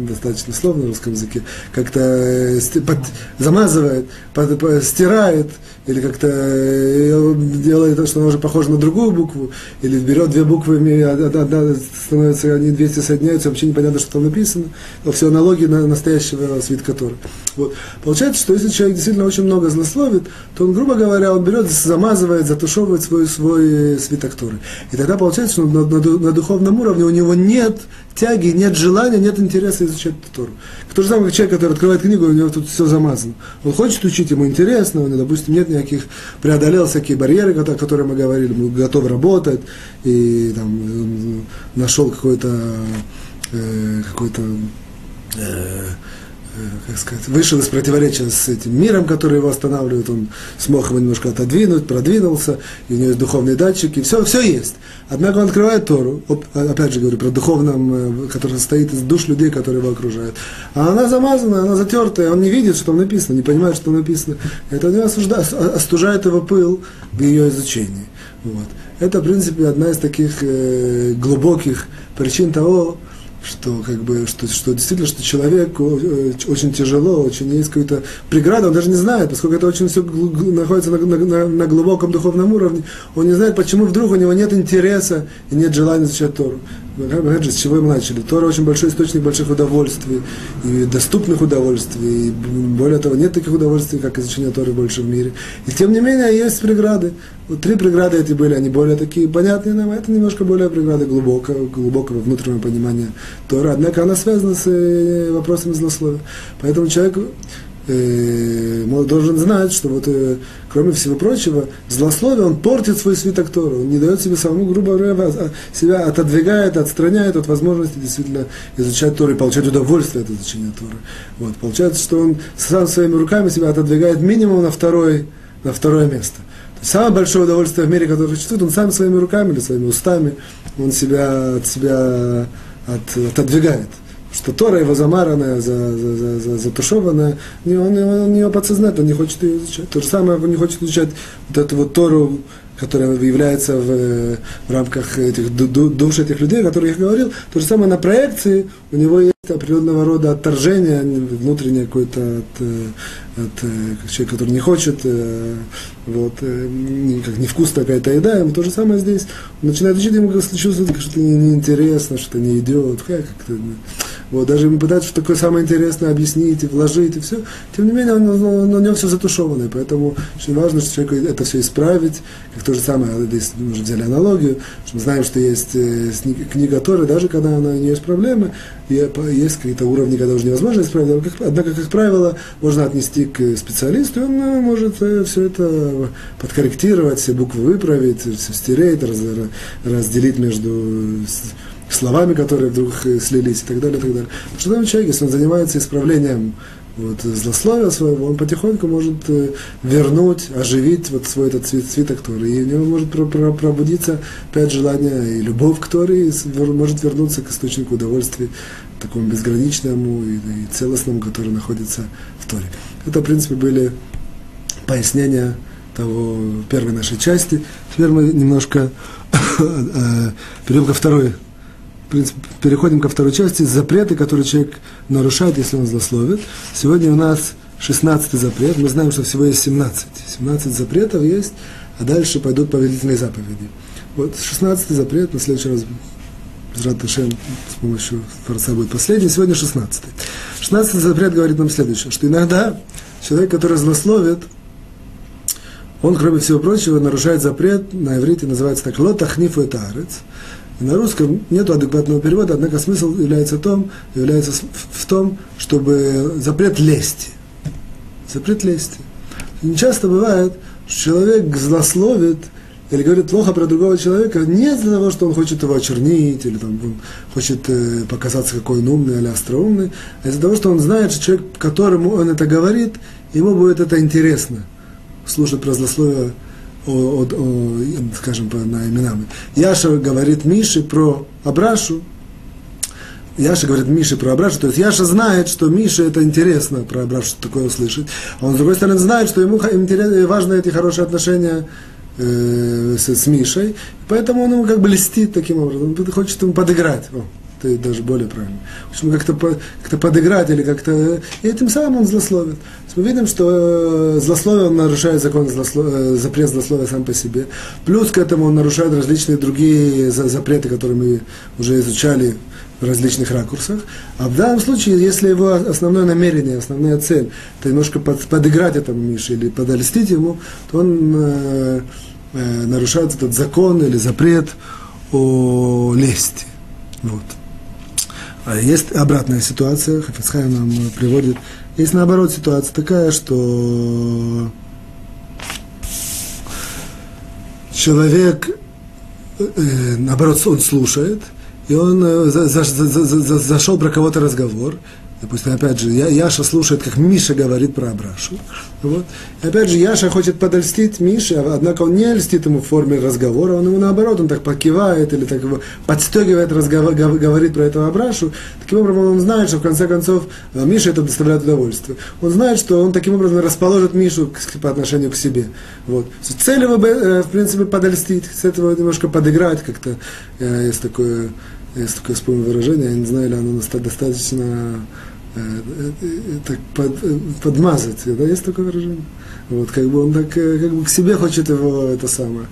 достаточно словно в русском языке, как-то э, под, замазывает, под, под, стирает, или как-то э, делает то, что оно уже похоже на другую букву, или берет две буквы, одна становится, они вместе соединяются, вообще непонятно, что там написано, но все аналогии на настоящего свитка Тора. Вот. Получается, что если человек действительно очень много злословит, то он, грубо говоря, он берет, замазывает, затушевывает свой, свой свиток Торы. И тогда получается, что на, на, на духовном уровне у него не нет тяги, нет желания, нет интереса изучать Тору. То же как человек, который открывает книгу, у него тут все замазано. Он хочет учить, ему интересно, он, допустим, нет никаких, преодолел всякие барьеры, о которых мы говорили, он готов работать, и там, нашел какой-то э, какой-то э, Э, как сказать, вышел из противоречия с этим миром, который его останавливает, он смог его немножко отодвинуть, продвинулся, и у него есть духовные датчики, все, все есть. Однако он открывает Тору, опять же говорю, про духовном, э, который состоит из душ людей, которые его окружают. А она замазана, она затертая, он не видит, что там написано, не понимает, что там написано. Это у него осуждает, остужает его пыл в ее изучении. Вот. Это, в принципе, одна из таких э, глубоких причин того, что как бы что, что действительно что человек э, очень тяжело, очень есть какая-то преграда, он даже не знает, поскольку это очень все находится на, на, на глубоком духовном уровне, он не знает, почему вдруг у него нет интереса и нет желания изучать Тору. Опять же, с чего мы начали? Тора очень большой источник больших удовольствий, и доступных удовольствий, и более того, нет таких удовольствий, как изучение Торы больше в мире. И тем не менее, есть преграды. Вот три преграды эти были, они более такие понятные нам, это немножко более преграды глубокого, глубокого внутреннего понимания Торы. Однако она связана с э, вопросами злословия. Поэтому человек э, должен знать, что вот, э, кроме всего прочего, злословие, он портит свой свиток Тору, он не дает себе самому, грубо говоря, а, себя отодвигает, отстраняет от возможности действительно изучать Тору и получать удовольствие от изучения Торы. Вот, получается, что он сам своими руками себя отодвигает минимум на, второй, на второе место. Самое большое удовольствие в мире, которое существует, он сам своими руками или своими устами, он себя от себя от, отодвигает что Тора его замаранная, за, за, за, затушеванная, он, он, он ее подсознательно не хочет ее изучать. То же самое он не хочет изучать вот эту вот Тору, которая является в, в рамках этих душ этих людей, о которых я говорил. То же самое на проекции у него есть определенного рода отторжение внутреннее какое-то от, э, от э, человека, который не хочет, э, вот, как невкусно какая-то еда, ему то же самое здесь. Он начинает учить, ему чувствует, что это неинтересно, что это не идет, как-то вот, даже ему пытаются такое самое интересное объяснить и вложить, и все. Тем не менее, он, он, у него все затушевано. Поэтому очень важно, что человеку это все исправить. Как то же самое, здесь мы уже взяли аналогию, что мы знаем, что есть э, книга Торы, даже когда она, у нее есть проблемы, есть какие-то уровни, когда уже невозможно исправить. Однако, как правило, можно отнести к специалисту, и он э, может э, все это подкорректировать, все буквы выправить, все стереть, раз, разделить между словами, которые вдруг э, слились и так далее, и так далее. Потому что там человек, если он занимается исправлением вот, злословия своего, он потихоньку может э, вернуть, оживить вот свой этот цвет, цветок Торы. И у него может про, пробудиться опять желание и любовь к Торе, и может вернуться к источнику удовольствия, такому безграничному и, и целостному, который находится в Торе. Это, в принципе, были пояснения того первой нашей части. Теперь мы немножко э, перейдем ко второй принципе, переходим ко второй части. Запреты, которые человек нарушает, если он злословит. Сегодня у нас 16 запрет. Мы знаем, что всего есть 17. 17 запретов есть, а дальше пойдут повелительные заповеди. Вот 16 запрет, на следующий раз Раташем с помощью Творца будет последний. Сегодня 16. 16 запрет говорит нам следующее, что иногда человек, который злословит, он, кроме всего прочего, нарушает запрет, на иврите называется так, лотахнифу это арец, на русском нет адекватного перевода, однако смысл является, том, является в том, чтобы запрет лести. Запрет лести. Не часто бывает, что человек злословит или говорит плохо про другого человека не из-за того, что он хочет его очернить, или там, хочет э, показаться, какой он умный или остроумный, а из-за того, что он знает, что человек, которому он это говорит, ему будет это интересно, слушать про злословие о, о, о, скажем, на именам. Яша говорит Мише про Абрашу, Яша говорит Мише про Абрашу, то есть Яша знает, что Мише это интересно про Абрашу такое услышать, а он, с другой стороны, знает, что ему важны эти хорошие отношения э, с, с Мишей, поэтому он ему как бы льстит таким образом, он хочет ему подыграть. О это даже более правильно. В общем, как-то по, как подыграть или как-то... И этим самым он злословит. Мы видим, что злословие, он нарушает закон злословия, э, запрет злословия сам по себе. Плюс к этому он нарушает различные другие запреты, которые мы уже изучали в различных ракурсах. А в данном случае, если его основное намерение, основная цель, это немножко под, подыграть этому Мише или подольстить ему, то он э, э, нарушает этот закон или запрет о лести. Вот. А есть обратная ситуация, Хафицхай нам приводит. Есть наоборот ситуация такая, что человек, э, наоборот, он слушает, и он э, за, за, за, за, зашел про кого-то разговор, Допустим, опять же, я, Яша слушает, как Миша говорит про Абрашу. Вот. И опять же, Яша хочет подольстить Мише, однако он не льстит ему в форме разговора, он ему наоборот, он так покивает или так его подстегивает, разговор, говорит про этого Абрашу. Таким образом, он знает, что в конце концов э, Миша это доставляет удовольствие. Он знает, что он таким образом расположит Мишу к, по отношению к себе. Вот. Цель его, э, в принципе, подольстить, с этого немножко подыграть как-то. Э, есть такое есть такое вспомнил выражение, я не знаю, ли оно достаточно так под, подмазать, да, есть такое выражение? Вот, как бы он так, как бы к себе хочет его это самое.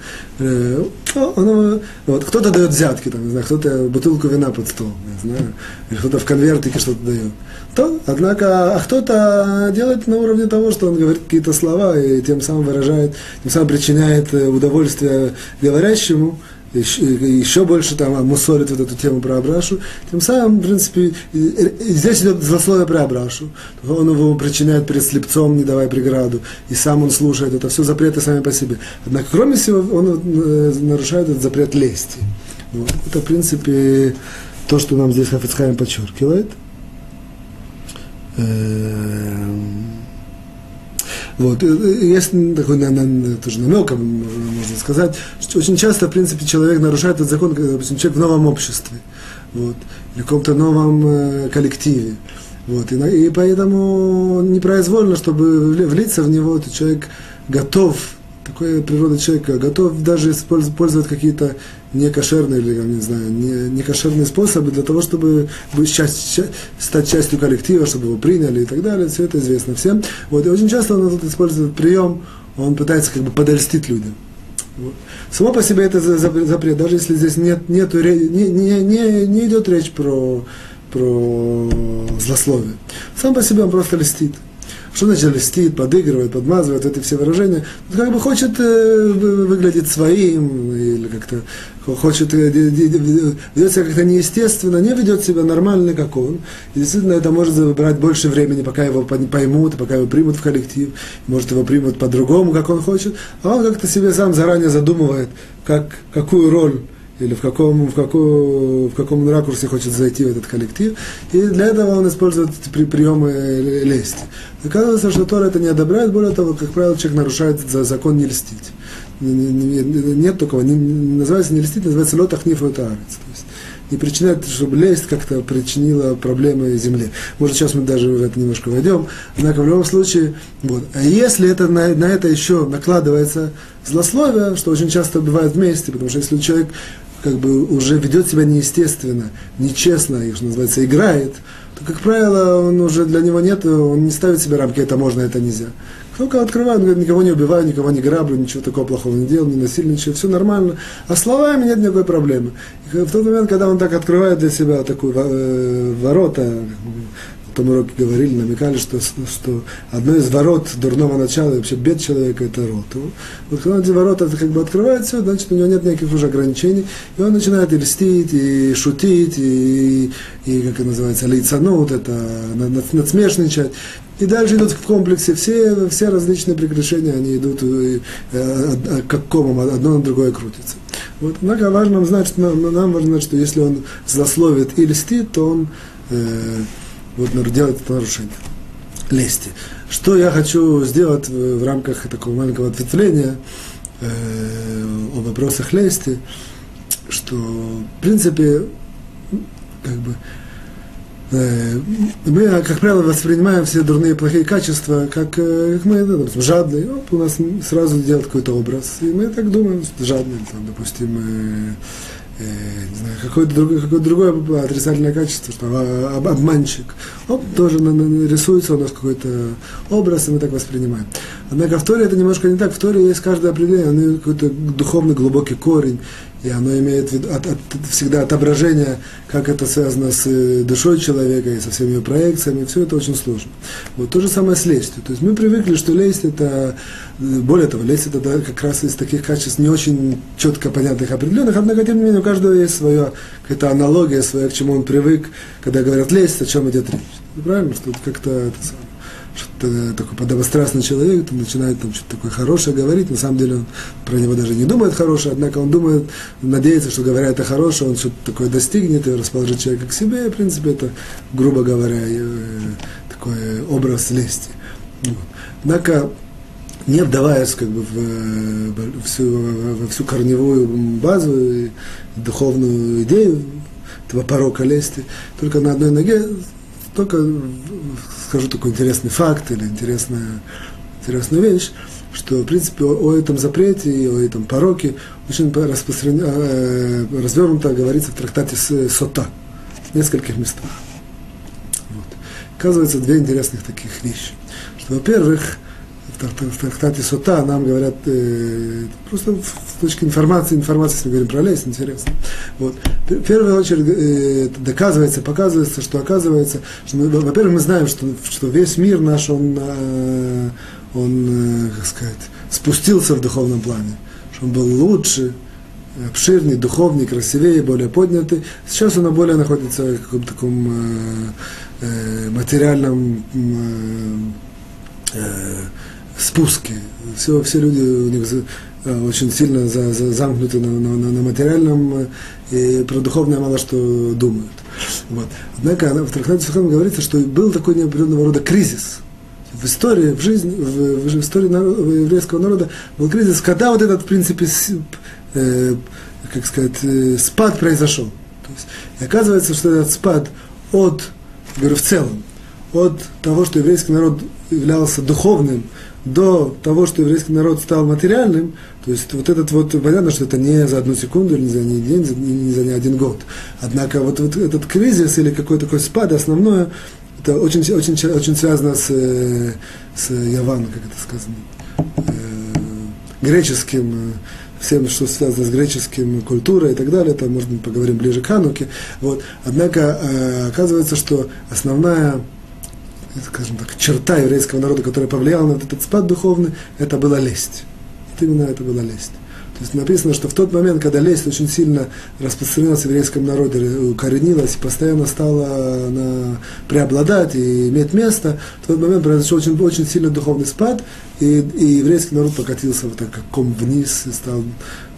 Он, вот, кто-то дает взятки, там, не знаю, кто-то бутылку вина под стол, не знаю, или кто-то в конвертике что-то дает. То, однако, а кто-то делает на уровне того, что он говорит какие-то слова и тем самым выражает, тем самым причиняет удовольствие говорящему, еще, еще больше там мусорит вот эту тему про Абрашу. Тем самым, в принципе, здесь идет злословие про Абрашу. Он его причиняет перед слепцом, не давая преграду. И сам он слушает. Это все запреты сами по себе. Однако, кроме всего, он э, нарушает этот запрет лести. Вот. Это, в принципе, то, что нам здесь Хафицхайм подчеркивает. Эм, вот. Есть такой тоже намек, можно сказать, что очень часто, в принципе, человек нарушает этот закон, когда, допустим, человек в новом обществе, вот, или в каком-то новом э, коллективе. Вот, и, и поэтому непроизвольно, чтобы влиться в него, то человек готов такая природа человека, готов даже использовать какие-то некошерные или, не знаю, не, некошерные способы для того, чтобы быть часть, стать частью коллектива, чтобы его приняли и так далее. Все это известно всем. Вот, и очень часто он этот использует прием, он пытается как бы подольстить людям. Вот. Само по себе это запрет, даже если здесь нет, нету, не, не, не, не идет речь про, про злословие. Сам по себе он просто льстит. Что значит льстит, подыгрывает, подмазывает, эти все выражения? Он как бы хочет э, выглядеть своим, или как-то хочет, э, ведет себя как-то неестественно, не ведет себя нормально, как он. И действительно это может забрать больше времени, пока его поймут, пока его примут в коллектив. Может его примут по-другому, как он хочет. А он как-то себе сам заранее задумывает, как, какую роль или в каком, в, каком, в каком ракурсе хочет зайти в этот коллектив. И для этого он использует при, приемы лести. Оказывается, что Тора это не одобряет, более того, как правило, человек нарушает за закон не льстить. Нет такого, не, называется не льстить, называется лотахниф лотаарец. То есть не причинять, чтобы лесть как-то причинила проблемы земле. Может, сейчас мы даже в это немножко войдем. Однако в любом случае, вот. А если это, на, на это еще накладывается злословие, что очень часто бывает вместе, потому что если человек как бы уже ведет себя неестественно, нечестно, их что называется, играет, то, как правило, он уже для него нет, он не ставит себе рамки, это можно, это нельзя. Только открывает, он говорит, никого не убиваю, никого не граблю, ничего такого плохого не делал, не насильничаю, все нормально. А словами нет никакой проблемы. И в тот момент, когда он так открывает для себя такую э, ворота, том уроке говорили, намекали, что, что одно из ворот дурного начала, вообще бед человека, это рот. Вот когда эти ворота как бы открывает все, значит, у него нет никаких уже ограничений, и он начинает и льстить, и шутить, и, и как это называется, лицанут, это надсмешничать. И дальше идут в комплексе все, все различные прекращения, они идут э, э, как комом, одно на другое крутится. Вот, однако важно знать, что нам, нам важно знать, что если он злословит и льстит, то он э, вот делает это нарушение лести. Что я хочу сделать в, рамках такого маленького ответвления э, о вопросах лести, что, в принципе, как бы, э, мы, как правило, воспринимаем все дурные плохие качества, как, э, как мы, ну, допустим, жадные. Вот у нас сразу делает какой-то образ. И мы так думаем, жадные, там, допустим, э, какое-то другое, какое другое отрицательное качество, что обманщик. Оп, тоже рисуется у нас какой-то образ, и мы так воспринимаем. Однако в Торе это немножко не так. В Торе есть каждое определение, оно какой-то духовный глубокий корень, и оно имеет от, от, всегда отображение, как это связано с э, душой человека и со всеми ее проекциями, все это очень сложно. Вот то же самое с лестью. То есть мы привыкли, что лесть это, э, более того, лесть это да, как раз из таких качеств не очень четко понятных, определенных, однако, тем не менее, у каждого есть своя какая-то аналогия, своя, к чему он привык, когда говорят лесть, о чем идет речь. Правильно, что как-то это самое что-то такой подобострастный человек, там начинает там что-то такое хорошее говорить, на самом деле он про него даже не думает хорошее, однако он думает, надеется, что говоря это хорошее, он что-то такое достигнет и расположит человека к себе, и, в принципе, это, грубо говоря, э, такой образ лести. Вот. Однако, не вдаваясь как бы в, в всю, во всю корневую базу и духовную идею этого порока лести, только на одной ноге, только скажу такой интересный факт или интересное интересную вещь, что, в принципе, о, о этом запрете и о этом пороке очень распространено, э, развернуто говорится в трактате Сота в нескольких местах. Вот. Оказывается, две интересных таких вещи. Что, во-первых, в трактате Сота нам говорят, э, просто с точки информации, информации, если мы говорим про лесть, интересно. Вот. В первую очередь э, доказывается, показывается, что оказывается, что во-первых, мы знаем, что, что весь мир наш, он, э, он, э, как сказать, спустился в духовном плане, что он был лучше, обширнее, духовнее, красивее, более поднятый. Сейчас он более находится в каком-то таком э, э, материальном э, спуске. Все, все люди у них э, очень сильно за, за, замкнуты на, на, на материальном, э, и про духовное мало что думают. Вот. Однако в трактате Сухам говорится, что был такой неопределенного рода кризис. В истории, в жизни, в, в истории народа, еврейского народа был кризис, когда вот этот, в принципе, э, как сказать, э, спад произошел. То есть, и оказывается, что этот спад от, говорю, в целом, от того, что еврейский народ являлся духовным, до того, что еврейский народ стал материальным, то есть вот этот вот, понятно, что это не за одну секунду, не за ни день, не за ни один год. Однако вот, вот этот кризис или какой-то такой спад, основное, это очень, очень, очень связано с, э, с Яваном, как это сказано, э, греческим, всем, что связано с греческим культурой и так далее, это, может быть, поговорим ближе к Хануке. Вот. Однако э, оказывается, что основная скажем так, черта еврейского народа, которая повлияла на этот спад духовный, это была лесть. Вот именно это была лесть. То есть написано, что в тот момент, когда лесть очень сильно распространилась в еврейском народе, укоренилась, постоянно стала на, преобладать и иметь место, в тот момент произошел очень, очень сильный духовный спад, и, и еврейский народ покатился вот так, как ком вниз, и стал...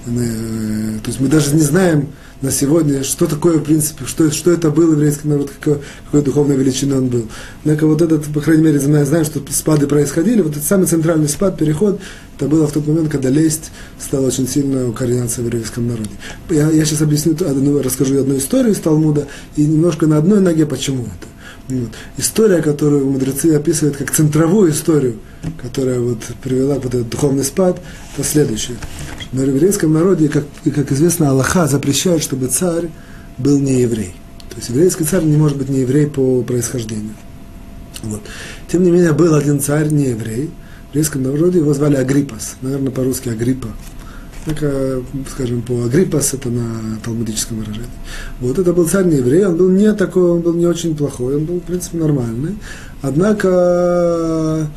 Э, то есть мы даже не знаем, на сегодня, что такое, в принципе, что, что это был еврейский народ, какой, какой духовной величины он был. Однако вот этот, по крайней мере, знаю, знаю, что спады происходили, вот этот самый центральный спад, переход, это было в тот момент, когда лесть стала очень сильно укореняться в еврейском народе. Я, я сейчас объясню, одну, расскажу одну историю из Талмуда, и немножко на одной ноге, почему это. Вот. История, которую мудрецы описывают как центровую историю, которая вот привела вот этот духовный спад, это следующее. В еврейском народе, как, как известно, Аллаха запрещает, чтобы царь был не еврей. То есть еврейский царь не может быть не еврей по происхождению. Вот. Тем не менее, был один царь не еврей. В еврейском народе его звали Агриппас. Наверное, по-русски Агриппа. Так, скажем, по Агриппас, это на талмудическом выражении. Вот это был царь не еврей, он был не такой, он был не очень плохой, он был, в принципе, нормальный. Однако,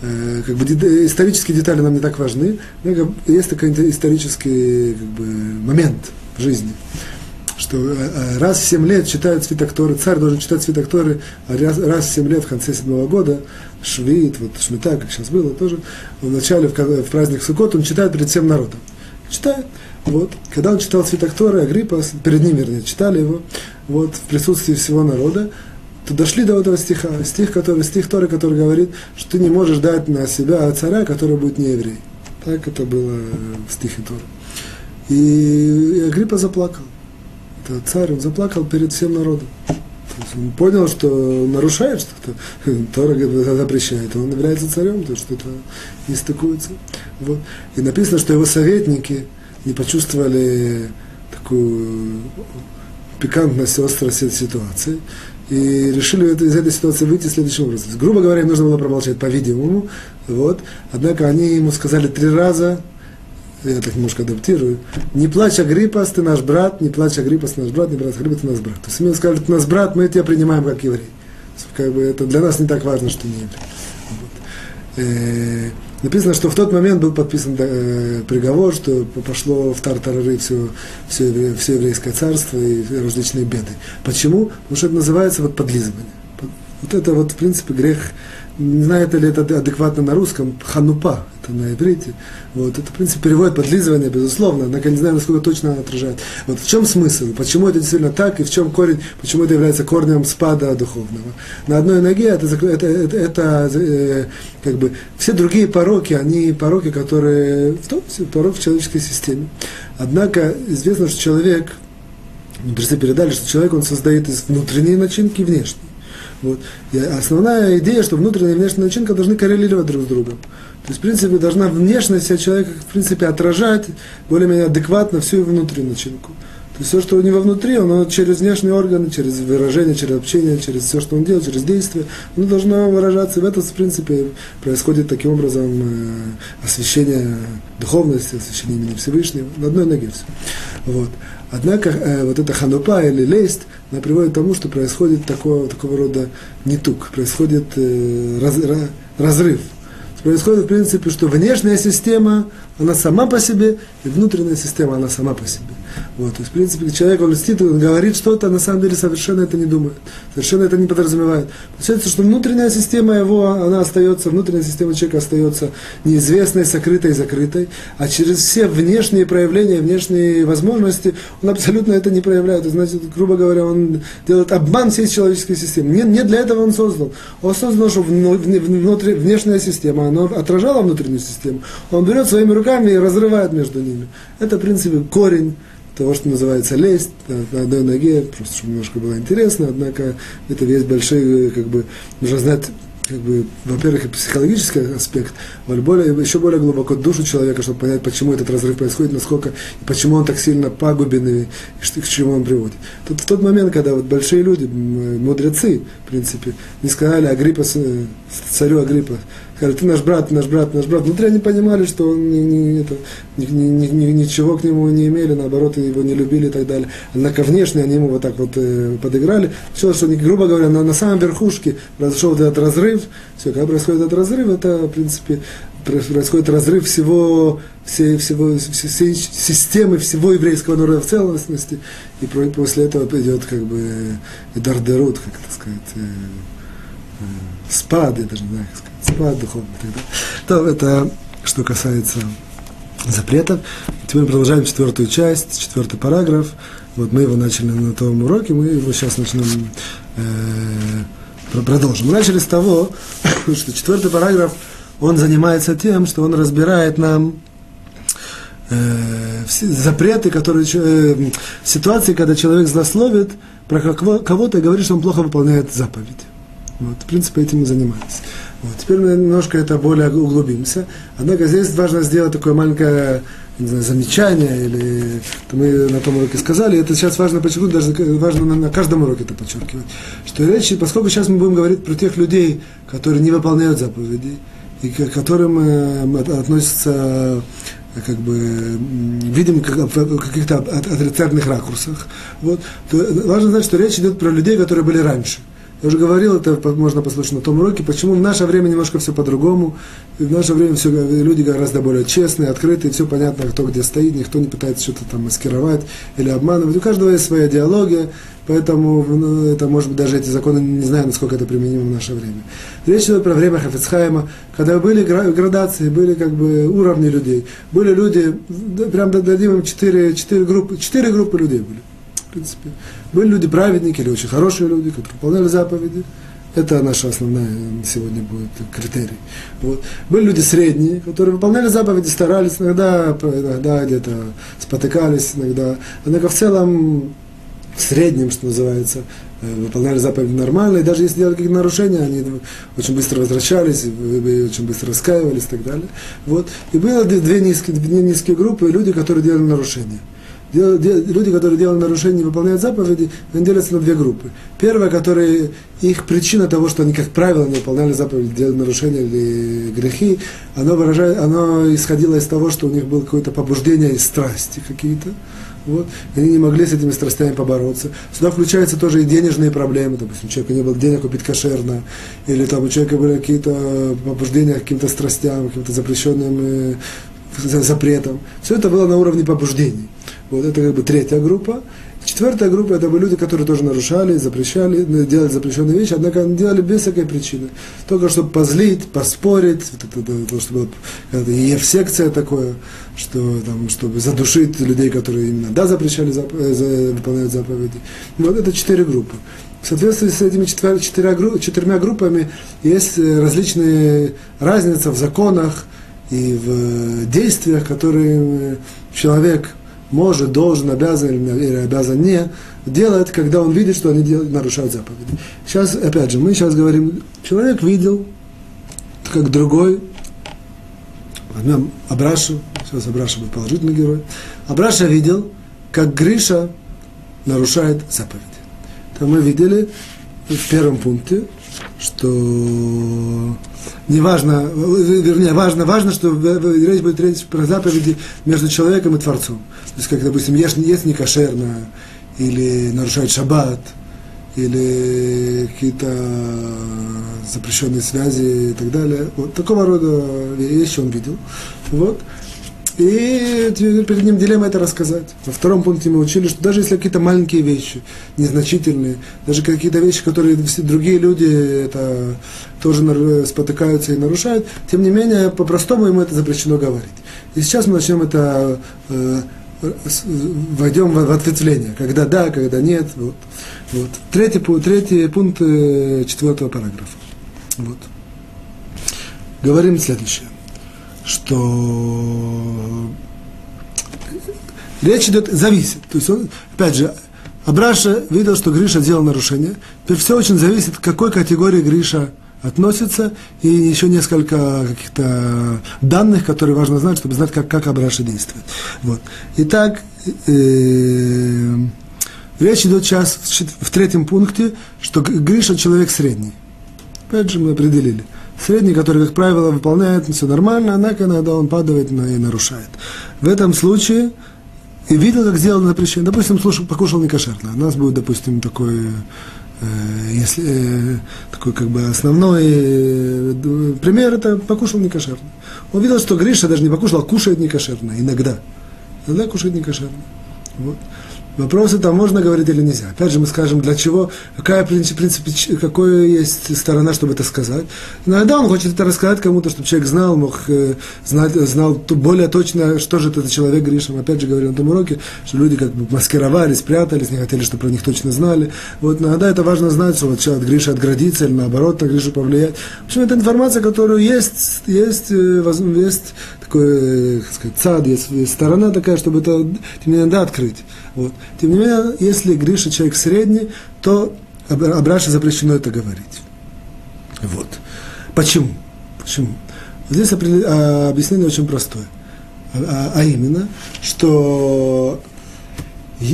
э, как бы исторические детали нам не так важны. Есть такой исторический как бы, момент в жизни, что э, э, раз в 7 лет читают свитокторы, царь должен читать свитокторы, а раз, раз в 7 лет в конце седьмого года, швид, вот шмита, как сейчас было тоже, в начале, в, в праздник Суккот, он читает перед всем народом. Читает. Вот. Когда он читал Святокторы, Агриппа, перед ним, вернее, читали его, вот, в присутствии всего народа, то дошли до этого стиха, стих, который, стих Торы, который говорит, что ты не можешь дать на себя царя, который будет не еврей. Так это было в стихе Торы. И Агриппа заплакал. Это царь, он заплакал перед всем народом. Он понял, что нарушает что-то, Тора запрещает, он является царем, то что-то не стыкуется. Вот. И написано, что его советники не почувствовали такую пикантность, острость ситуации, и решили из этой ситуации выйти следующим образом. Грубо говоря, им нужно было промолчать, по-видимому, вот. Однако они ему сказали три раза, я так немножко адаптирую, не плачь Агриппас, ты наш брат, не плачь Агриппас, ты наш брат, не плачь Агриппас, ты наш брат. То есть ему сказали, ты наш брат, мы тебя принимаем как еврей. Как бы это для нас не так важно, что не еврей. Вот. Э, написано, что в тот момент был подписан э, приговор, что пошло в Тартарары все, все, все еврейское царство и различные беды. Почему? Потому что это называется вот подлизывание. Вот это вот, в принципе, грех не знаю, это ли это адекватно на русском, ханупа, это на иврите. Вот, это, в принципе, перевод подлизывание, безусловно, однако не знаю, насколько точно она отражает. Вот в чем смысл, почему это действительно так, и в чем корень, почему это является корнем спада духовного. На одной ноге это, это, это, это э, как бы, все другие пороки, они пороки, которые, в том порок в человеческой системе. Однако известно, что человек, мудрецы передали, что человек, он создает из внутренней начинки внешней. Вот. И основная идея, что внутренняя и внешняя начинка должны коррелировать друг с другом. То есть, в принципе, должна внешность человека, в принципе, отражать более-менее адекватно всю его внутреннюю начинку. То есть все, что у него внутри, оно через внешние органы, через выражение, через общение, через все, что он делает, через действие, оно должно выражаться. И в этом, в принципе, происходит таким образом э, освящение духовности, освящение имени Всевышнего, на одной ноге все. Вот. Однако э, вот эта ханупа или лесть, она приводит к тому, что происходит такого, такого рода нетук, происходит э, раз, разрыв. Происходит, в принципе, что внешняя система, она сама по себе, и внутренняя система, она сама по себе. Вот, то есть, в принципе, человек, он льстит, он говорит что-то, а на самом деле совершенно это не думает, совершенно это не подразумевает. Получается, что внутренняя система его, она остается, внутренняя система человека остается неизвестной, сокрытой, закрытой, а через все внешние проявления, внешние возможности, он абсолютно это не проявляет. То значит, грубо говоря, он делает обман всей человеческой системы. Не, не для этого он создал. Он создал, чтобы внутри, внешняя система, она отражала внутреннюю систему. Он берет своими руками и разрывает между ними. Это, в принципе, корень того, что называется лесть на одной ноге, просто чтобы немножко было интересно, однако это весь большой, как бы, нужно знать как бы, во-первых, психологический аспект, более, еще более глубоко душу человека, чтобы понять, почему этот разрыв происходит, насколько, и почему он так сильно пагубен, и, и к чему он приводит. Тут в тот момент, когда вот большие люди, мудрецы, в принципе, не сказали Агриппа, царю Агриппа, сказали, ты наш брат, ты наш брат, наш брат. Внутри они понимали, что он не, не, это, ни, ни, ни, ничего к нему не имели, наоборот, его не любили и так далее. Однако внешне они ему вот так вот э, подыграли. Все, что, грубо говоря, на, на самом верхушке произошел этот разрыв. Все, когда происходит этот разрыв, это, в принципе, происходит разрыв всего, всей, всего, всей системы, всего еврейского народа в целостности, и после этого идет как бы дардерут, как это сказать, э, э, спад, я даже не знаю, как сказать спад духовный. То это что касается запретов. Теперь мы продолжаем четвертую часть, четвертый параграф. Вот мы его начали на том уроке, мы его сейчас начнем э, продолжим. Мы начали с того, что четвертый параграф, он занимается тем, что он разбирает нам э, запреты, которые э, ситуации, когда человек злословит про кого-то и говорит, что он плохо выполняет заповедь. Вот, в принципе, этим мы занимаемся. Вот. Теперь мы немножко это более углубимся. Однако здесь важно сделать такое маленькое знаю, замечание, или то мы на том уроке сказали, это сейчас важно подчеркнуть, даже важно на, каждом уроке это подчеркивать, что речь, поскольку сейчас мы будем говорить про тех людей, которые не выполняют заповеди, и к которым э, относятся как бы видим в каких-то отрицательных ракурсах, вот, то важно знать, что речь идет про людей, которые были раньше. Я уже говорил, это можно послушать на том уроке, почему в наше время немножко все по-другому. В наше время все, люди гораздо более честные, открытые, все понятно, кто где стоит, никто не пытается что-то там маскировать или обманывать. У каждого есть своя идеология, поэтому ну, это, может быть, даже эти законы, не знаю, насколько это применимо в наше время. Речь идет про время Хафицхайма, когда были градации, были как бы уровни людей. Были люди, прям дадим им четыре группы, четыре группы людей были принципе. Были люди праведники или очень хорошие люди, которые выполняли заповеди. Это наша основная сегодня будет критерий. Вот. Были люди средние, которые выполняли заповеди, старались, иногда, иногда где-то спотыкались, иногда. Однако в целом, в среднем, что называется, э, выполняли заповеди нормально, и даже если делали какие-то нарушения, они очень быстро возвращались, очень быстро раскаивались и так далее. Вот. И было две низкие, две низкие группы, люди, которые делали нарушения люди, которые делают нарушения и выполняют заповеди, они делятся на две группы. Первая, которые их причина того, что они, как правило, не выполняли заповеди, делали нарушения или грехи, оно, выражает, оно исходило из того, что у них было какое-то побуждение и страсти какие-то. Вот, они не могли с этими страстями побороться. Сюда включаются тоже и денежные проблемы. Допустим, у человека не было денег купить кошерно, или там у человека были какие-то побуждения к каким-то страстям, каким-то запрещенным э, запретам. Все это было на уровне побуждений. Вот это как бы третья группа. Четвертая группа это были люди, которые тоже нарушали, запрещали, ну, делали запрещенные вещи, однако они делали без всякой причины. Только чтобы позлить, поспорить, это, что было ЕФ-секция такое, что, там, чтобы задушить людей, которые именно да, запрещали зап, э, выполнять заповеди. Вот это четыре группы. В соответствии с этими четырьмя, четырьмя группами есть э, различные разницы в законах и в действиях, которые человек может, должен, обязан или обязан не делать, когда он видит, что они делают, нарушают заповеди. Сейчас, опять же, мы сейчас говорим, человек видел, как другой, возьмем Абрашу, сейчас Абраша будет положительный герой, Абраша видел, как Гриша нарушает заповеди. Там мы видели в первом пункте, что неважно, вернее, важно, важно, что речь будет речь про заповеди между человеком и Творцом. То есть, как, допустим, ест, ест некошерно, или нарушает шаббат, или какие-то запрещенные связи и так далее. Вот такого рода вещи он видел. Вот. И перед ним дилемма это рассказать. Во втором пункте мы учили, что даже если какие-то маленькие вещи, незначительные, даже какие-то вещи, которые все другие люди это тоже спотыкаются и нарушают, тем не менее, по-простому ему это запрещено говорить. И сейчас мы начнем это, э, войдем в, в ответвление, когда да, когда нет. Вот. Вот. Третий, третий пункт э, четвертого параграфа. Вот. Говорим следующее что речь идет, зависит. То есть он, опять же, Абраша видел, что Гриша сделал нарушение. Теперь все очень зависит, к какой категории Гриша относится, и еще несколько каких-то данных, которые важно знать, чтобы знать, как, как Абраша действует. Вот. Итак, э, речь идет сейчас в, третьем пункте, что Гриша человек средний. Опять же, мы определили средний, который, как правило, выполняет все нормально, однако иногда он падает и нарушает. В этом случае и видел, как сделал запрещение. Допустим, слушал, покушал некошерно. У нас будет, допустим, такой, э, если, э, такой как бы основной э, пример, это покушал некошерно. Он видел, что Гриша даже не покушал, а кушает некошерно, иногда. Иногда кушает некошерно. Вот. Вопрос это можно говорить или нельзя. Опять же, мы скажем, для чего, какая, в принципе, какая есть сторона, чтобы это сказать. Иногда он хочет это рассказать кому-то, чтобы человек знал, мог э, знать, знал более точно, что же этот человек Гришем. Опять же, говорю на том уроке, что люди как бы маскировались, прятались, не хотели, чтобы про них точно знали. Вот иногда это важно знать, что вот человек от Гриши отградится или наоборот на Гришу повлияет. В общем, это информация, которую есть, есть, э, есть такой, э, как сказать, цад, есть, сторона такая, чтобы это, тем не менее, открыть. Вот. Тем не менее, если Гриша человек средний, то Абраше запрещено это говорить. Вот. Почему? Почему? Здесь а, объяснение очень простое. А, а именно, что э,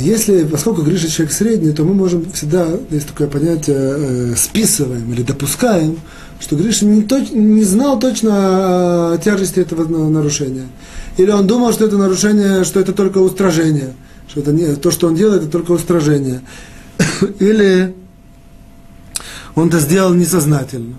если, поскольку Гриша человек средний, то мы можем всегда, есть такое понятие, э, списываем или допускаем, что Гриша не, точ, не знал точно тяжести этого нарушения. Или он думал, что это нарушение, что это только устражение, что это не, то, что он делает, это только устражение. Или он это сделал несознательно.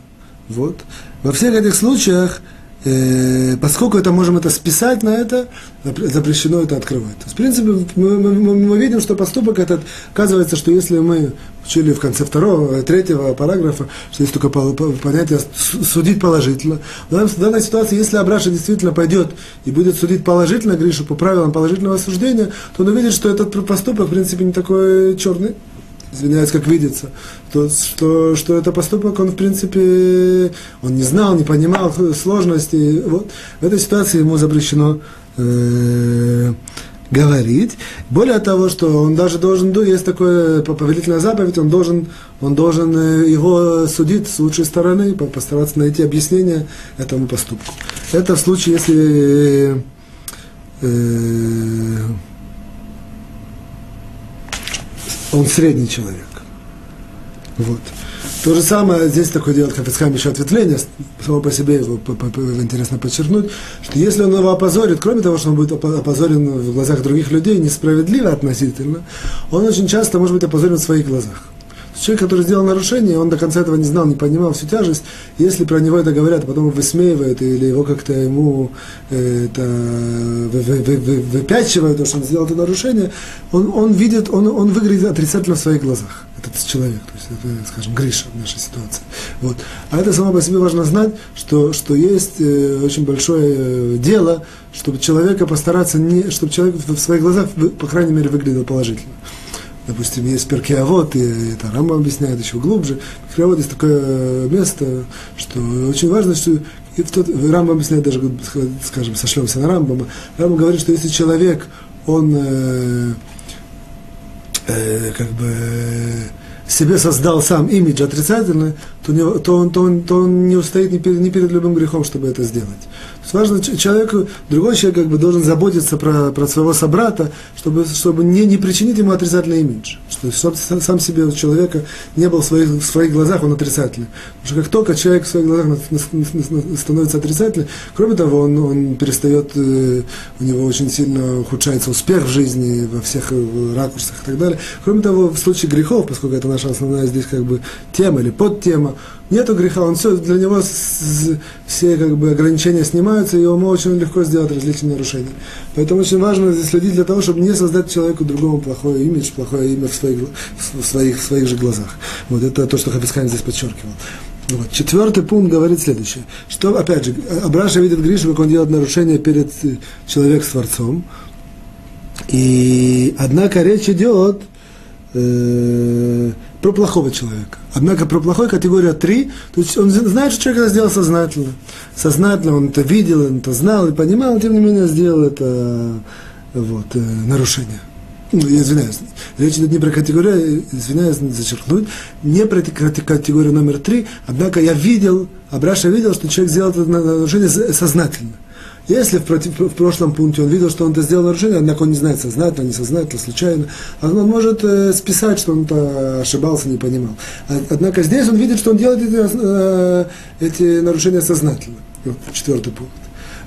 Вот. Во всех этих случаях э, поскольку это можем это списать на это, запрещено это открывать. То есть, в принципе, мы, мы, мы видим, что поступок этот, оказывается, что если мы учили в конце второго, третьего параграфа, что есть только понятие судить положительно. В данной ситуации, если Абраша действительно пойдет и будет судить положительно Гришу по правилам положительного осуждения, то он увидит, что этот поступок, в принципе, не такой черный извиняюсь, как видится, то, что, что это поступок, он, в принципе, он не знал, не понимал сложности. Вот. В этой ситуации ему запрещено э, говорить. Более того, что он даже должен, есть такое повелительная заповедь, он должен, он должен э, его судить с лучшей стороны, постараться найти объяснение этому поступку. Это в случае, если э, он средний человек. Вот. То же самое здесь такое делает Хафицхайм еще ответвление, само по себе его интересно подчеркнуть, что если он его опозорит, кроме того, что он будет опозорен в глазах других людей несправедливо относительно, он очень часто может быть опозорен в своих глазах. Человек, который сделал нарушение, он до конца этого не знал, не понимал всю тяжесть. Если про него это говорят, а потом высмеивают или его как-то ему э, это, вы, вы, вы, выпячивают, то, что он сделал это нарушение, он, он видит, он, он выглядит отрицательно в своих глазах, этот человек. То есть это, скажем, Гриша в нашей ситуации. Вот. А это само по себе важно знать, что, что есть э, очень большое э, дело, чтобы человека постараться, не, чтобы человек в своих глазах, по крайней мере, выглядел положительно допустим, есть перкеавод, и это Рамба объясняет еще глубже. Перкеавод есть такое место, что очень важно, что и в тот, Рамба объясняет даже, скажем, сошлемся на Рамбама, Рамба говорит, что если человек, он э, э, как бы себе создал сам имидж отрицательный, то, не, то, он, то, он, то он не устоит ни перед, ни перед любым грехом, чтобы это сделать. То есть важно человеку, другой человек как бы должен заботиться про, про своего собрата, чтобы, чтобы не, не причинить ему отрицательный имидж. Что, чтобы сам себе у человека не был в своих, в своих глазах он отрицательный. Потому что как только человек в своих глазах становится отрицательным, кроме того, он, он перестает, э, у него очень сильно ухудшается успех в жизни во всех э, ракурсах и так далее. Кроме того, в случае грехов, поскольку это наша основная здесь как бы тема или подтема, нету греха, он все, для него все как бы ограничения снимаются, и ему очень легко сделать различные нарушения. Поэтому очень важно следить для того, чтобы не создать человеку другому плохое имидж, плохое имя в своих, в своих, в своих же глазах. Вот это то, что Хафискайн здесь подчеркивал. Вот. Четвертый пункт говорит следующее, что, опять же, Абраша видит Гришу, как он делает нарушение перед э, человеком с Творцом, и однако речь идет э, про плохого человека. Однако про плохой категория 3, то есть он знает, что человек это сделал сознательно. Сознательно он это видел, он это знал и понимал, тем не менее сделал это вот, э, нарушение. Ну, я извиняюсь, речь идет не про категорию, извиняюсь, зачеркнуть, не про категорию номер три, однако я видел, Абраша видел, что человек сделал это нарушение сознательно. Если в, против, в прошлом пункте он видел, что он это сделал нарушение, однако он не знает, сознательно, несознательно, случайно, он может э, списать, что он это ошибался, не понимал. Однако здесь он видит, что он делает эти, э, эти нарушения сознательно. Вот, четвертый пункт.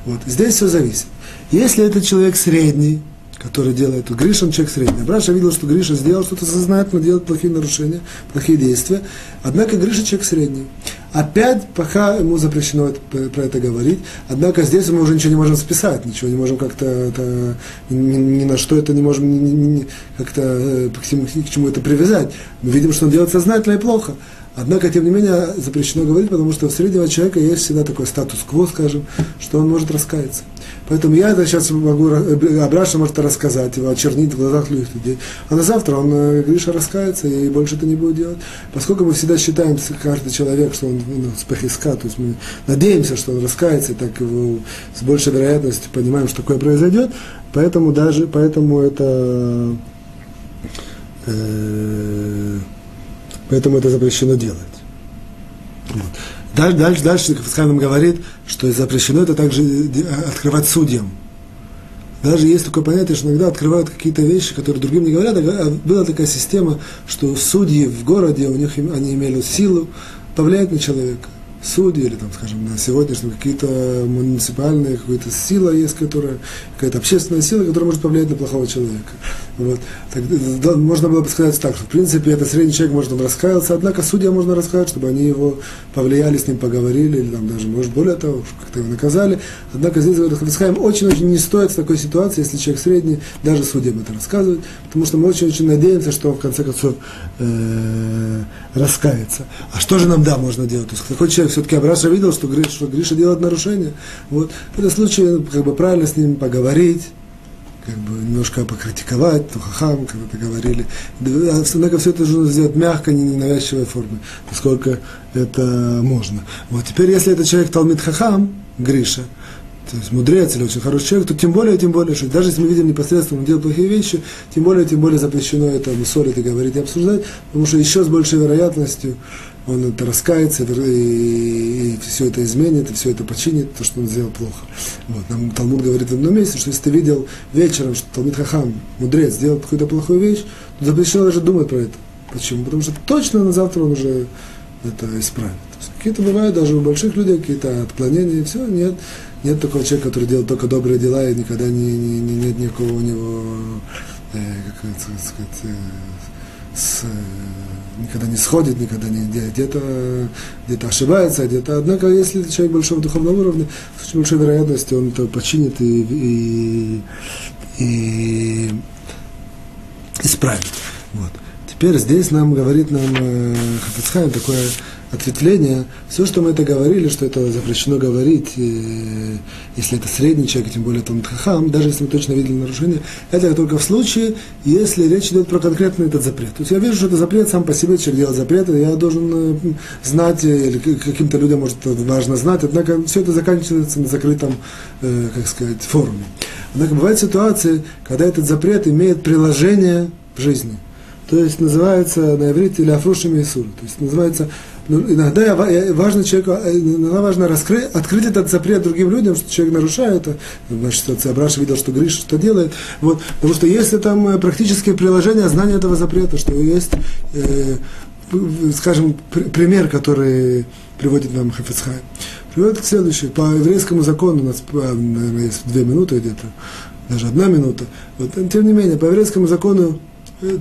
Вот. Здесь все зависит. Если это человек средний, который делает, Гриша, он человек средний. Браша видел, что Гриша сделал что-то сознательно, делает плохие нарушения, плохие действия. Однако Гриша человек средний. Опять пока ему запрещено это, про это говорить, однако здесь мы уже ничего не можем списать, ничего не можем как-то, это, ни, ни на что это не можем ни, ни, как-то э, к чему, к чему это привязать. Мы видим, что он делает сознательно и плохо. Однако, тем не менее, запрещено говорить, потому что у среднего человека есть всегда такой статус-кво, скажем, что он может раскаяться. Поэтому я это сейчас могу, э, Абраша может рассказать, его очернить в глазах других людей. А на завтра он, э, Гриша, раскается и больше это не будет делать. Поскольку мы всегда считаем, каждый человек, что он ну, с пахиска, то есть мы надеемся, что он раскается, и так его с большей вероятностью понимаем, что такое произойдет, поэтому даже, поэтому это, э, поэтому это запрещено делать. Вот. Дальше, дальше, дальше Хафицхайм говорит, что запрещено это также открывать судьям. Даже есть такое понятие, что иногда открывают какие-то вещи, которые другим не говорят. А была такая система, что судьи в городе, у них они имели силу повлиять на человека судьи, или там, скажем, на сегодняшнем какие-то муниципальные, какая-то сила есть, которая, какая-то общественная сила, которая может повлиять на плохого человека. Вот. Так, да, можно было бы сказать так, что в принципе это средний человек, может, он раскаялся, однако судья можно рассказать, чтобы они его повлияли, с ним поговорили, или там даже, может, более того, как-то его наказали. Однако здесь, говорит Хафицхайм, очень-очень не стоит в такой ситуации, если человек средний, даже судьям это рассказывать, потому что мы очень-очень надеемся, что он в конце концов э, раскается. А что же нам, да, можно делать? То есть такой человек все-таки Абраша видел, что Гриша, что Гриша делает нарушение. Вот. В этом случае как бы правильно с ним поговорить, как бы немножко покритиковать, то хахам, как это говорили. Однако все это нужно сделать мягко, не ненавязчивой форме, насколько это можно. Вот теперь, если это человек Талмит Хахам, Гриша, то есть мудрец или очень хороший человек, то тем более, тем более, что даже если мы видим непосредственно, он делает плохие вещи, тем более, тем более запрещено это мусолить и говорить и обсуждать, потому что еще с большей вероятностью он это раскается и, и все это изменит, и все это починит, то, что он сделал плохо. Вот. Нам Талмуд говорит в одном месте, что если ты видел вечером, что Талмит Хахам, мудрец, сделал какую-то плохую вещь, то запрещено даже думать про это. Почему? Потому что точно на завтра он уже это исправит. Какие-то бывают даже у больших людей какие-то отклонения, и все, нет, нет такого человека, который делает только добрые дела, и никогда не, не, не, нет никакого у него, э, как сказать, э, с, э, никогда не сходит, никогда не где-то где ошибается, где-то. Однако, если человек большого духовного уровня, с очень большой вероятностью он это починит и, и, и исправит. Вот. Теперь здесь нам говорит нам э, Хафицхайм такое ответвление, все, что мы это говорили, что это запрещено говорить, э, если это средний человек, тем более там хахам, даже если мы точно видели нарушение, это только в случае, если речь идет про конкретный этот запрет. То есть я вижу, что это запрет сам по себе, человек делает запрет, я должен э, знать, э, или каким-то людям, может, важно знать, однако все это заканчивается на закрытом, как сказать, форуме. Однако бывают ситуации, когда этот запрет имеет приложение в жизни. То есть называется на иврите «ляфрушим Исур». То есть называется но ну, иногда важно человеку, э, иногда важно раскрыть, открыть этот запрет другим людям, что человек нарушает это. Значит, Абраша видел, что Гриш что делает. Вот, потому что если там э, практическое приложение знания этого запрета, что есть, э, скажем, пример, который приводит нам Хафицхай. Приводит к следующему. По еврейскому закону у нас, наверное, есть две минуты где-то, даже одна минута. Вот, тем не менее, по еврейскому закону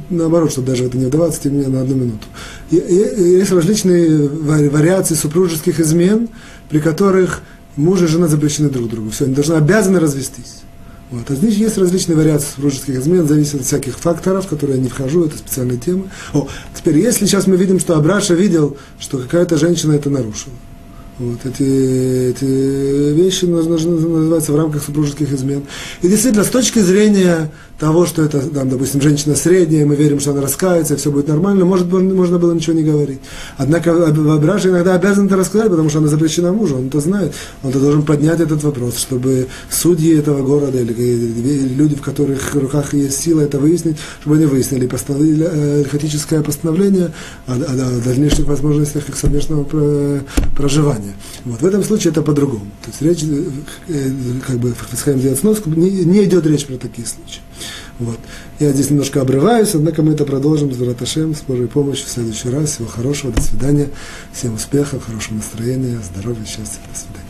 наоборот, чтобы даже это не вдаваться, тем не менее, на одну минуту. Есть различные вариации супружеских измен, при которых муж и жена запрещены друг другу. Все, они должны обязаны развестись. Вот. А здесь есть различные вариации супружеских измен, зависит от всяких факторов, которые я не вхожу, это специальная тема. О, теперь, если сейчас мы видим, что Абраша видел, что какая-то женщина это нарушила, вот эти, эти вещи нужно, называться в рамках супружеских измен. И действительно, с точки зрения того, что это, там, допустим, женщина средняя, мы верим, что она раскается, все будет нормально, может, можно было ничего не говорить. Однако Абраша иногда обязан это рассказать, потому что она запрещена мужу, он это знает. Он -то должен поднять этот вопрос, чтобы судьи этого города или люди, в которых в руках есть сила, это выяснить, чтобы они выяснили, постановили э, хатическое постановление о, о, о дальнейших возможностях их совместного проживания знания. Вот в этом случае это по-другому. То есть речь, э, э, как бы, Фисхайм сделать сноску, не, не идет речь про такие случаи. Вот. Я здесь немножко обрываюсь, однако мы это продолжим с Раташем, с Божьей помощью в следующий раз. Всего хорошего, до свидания, всем успехов, хорошего настроения, здоровья, счастья, до свидания.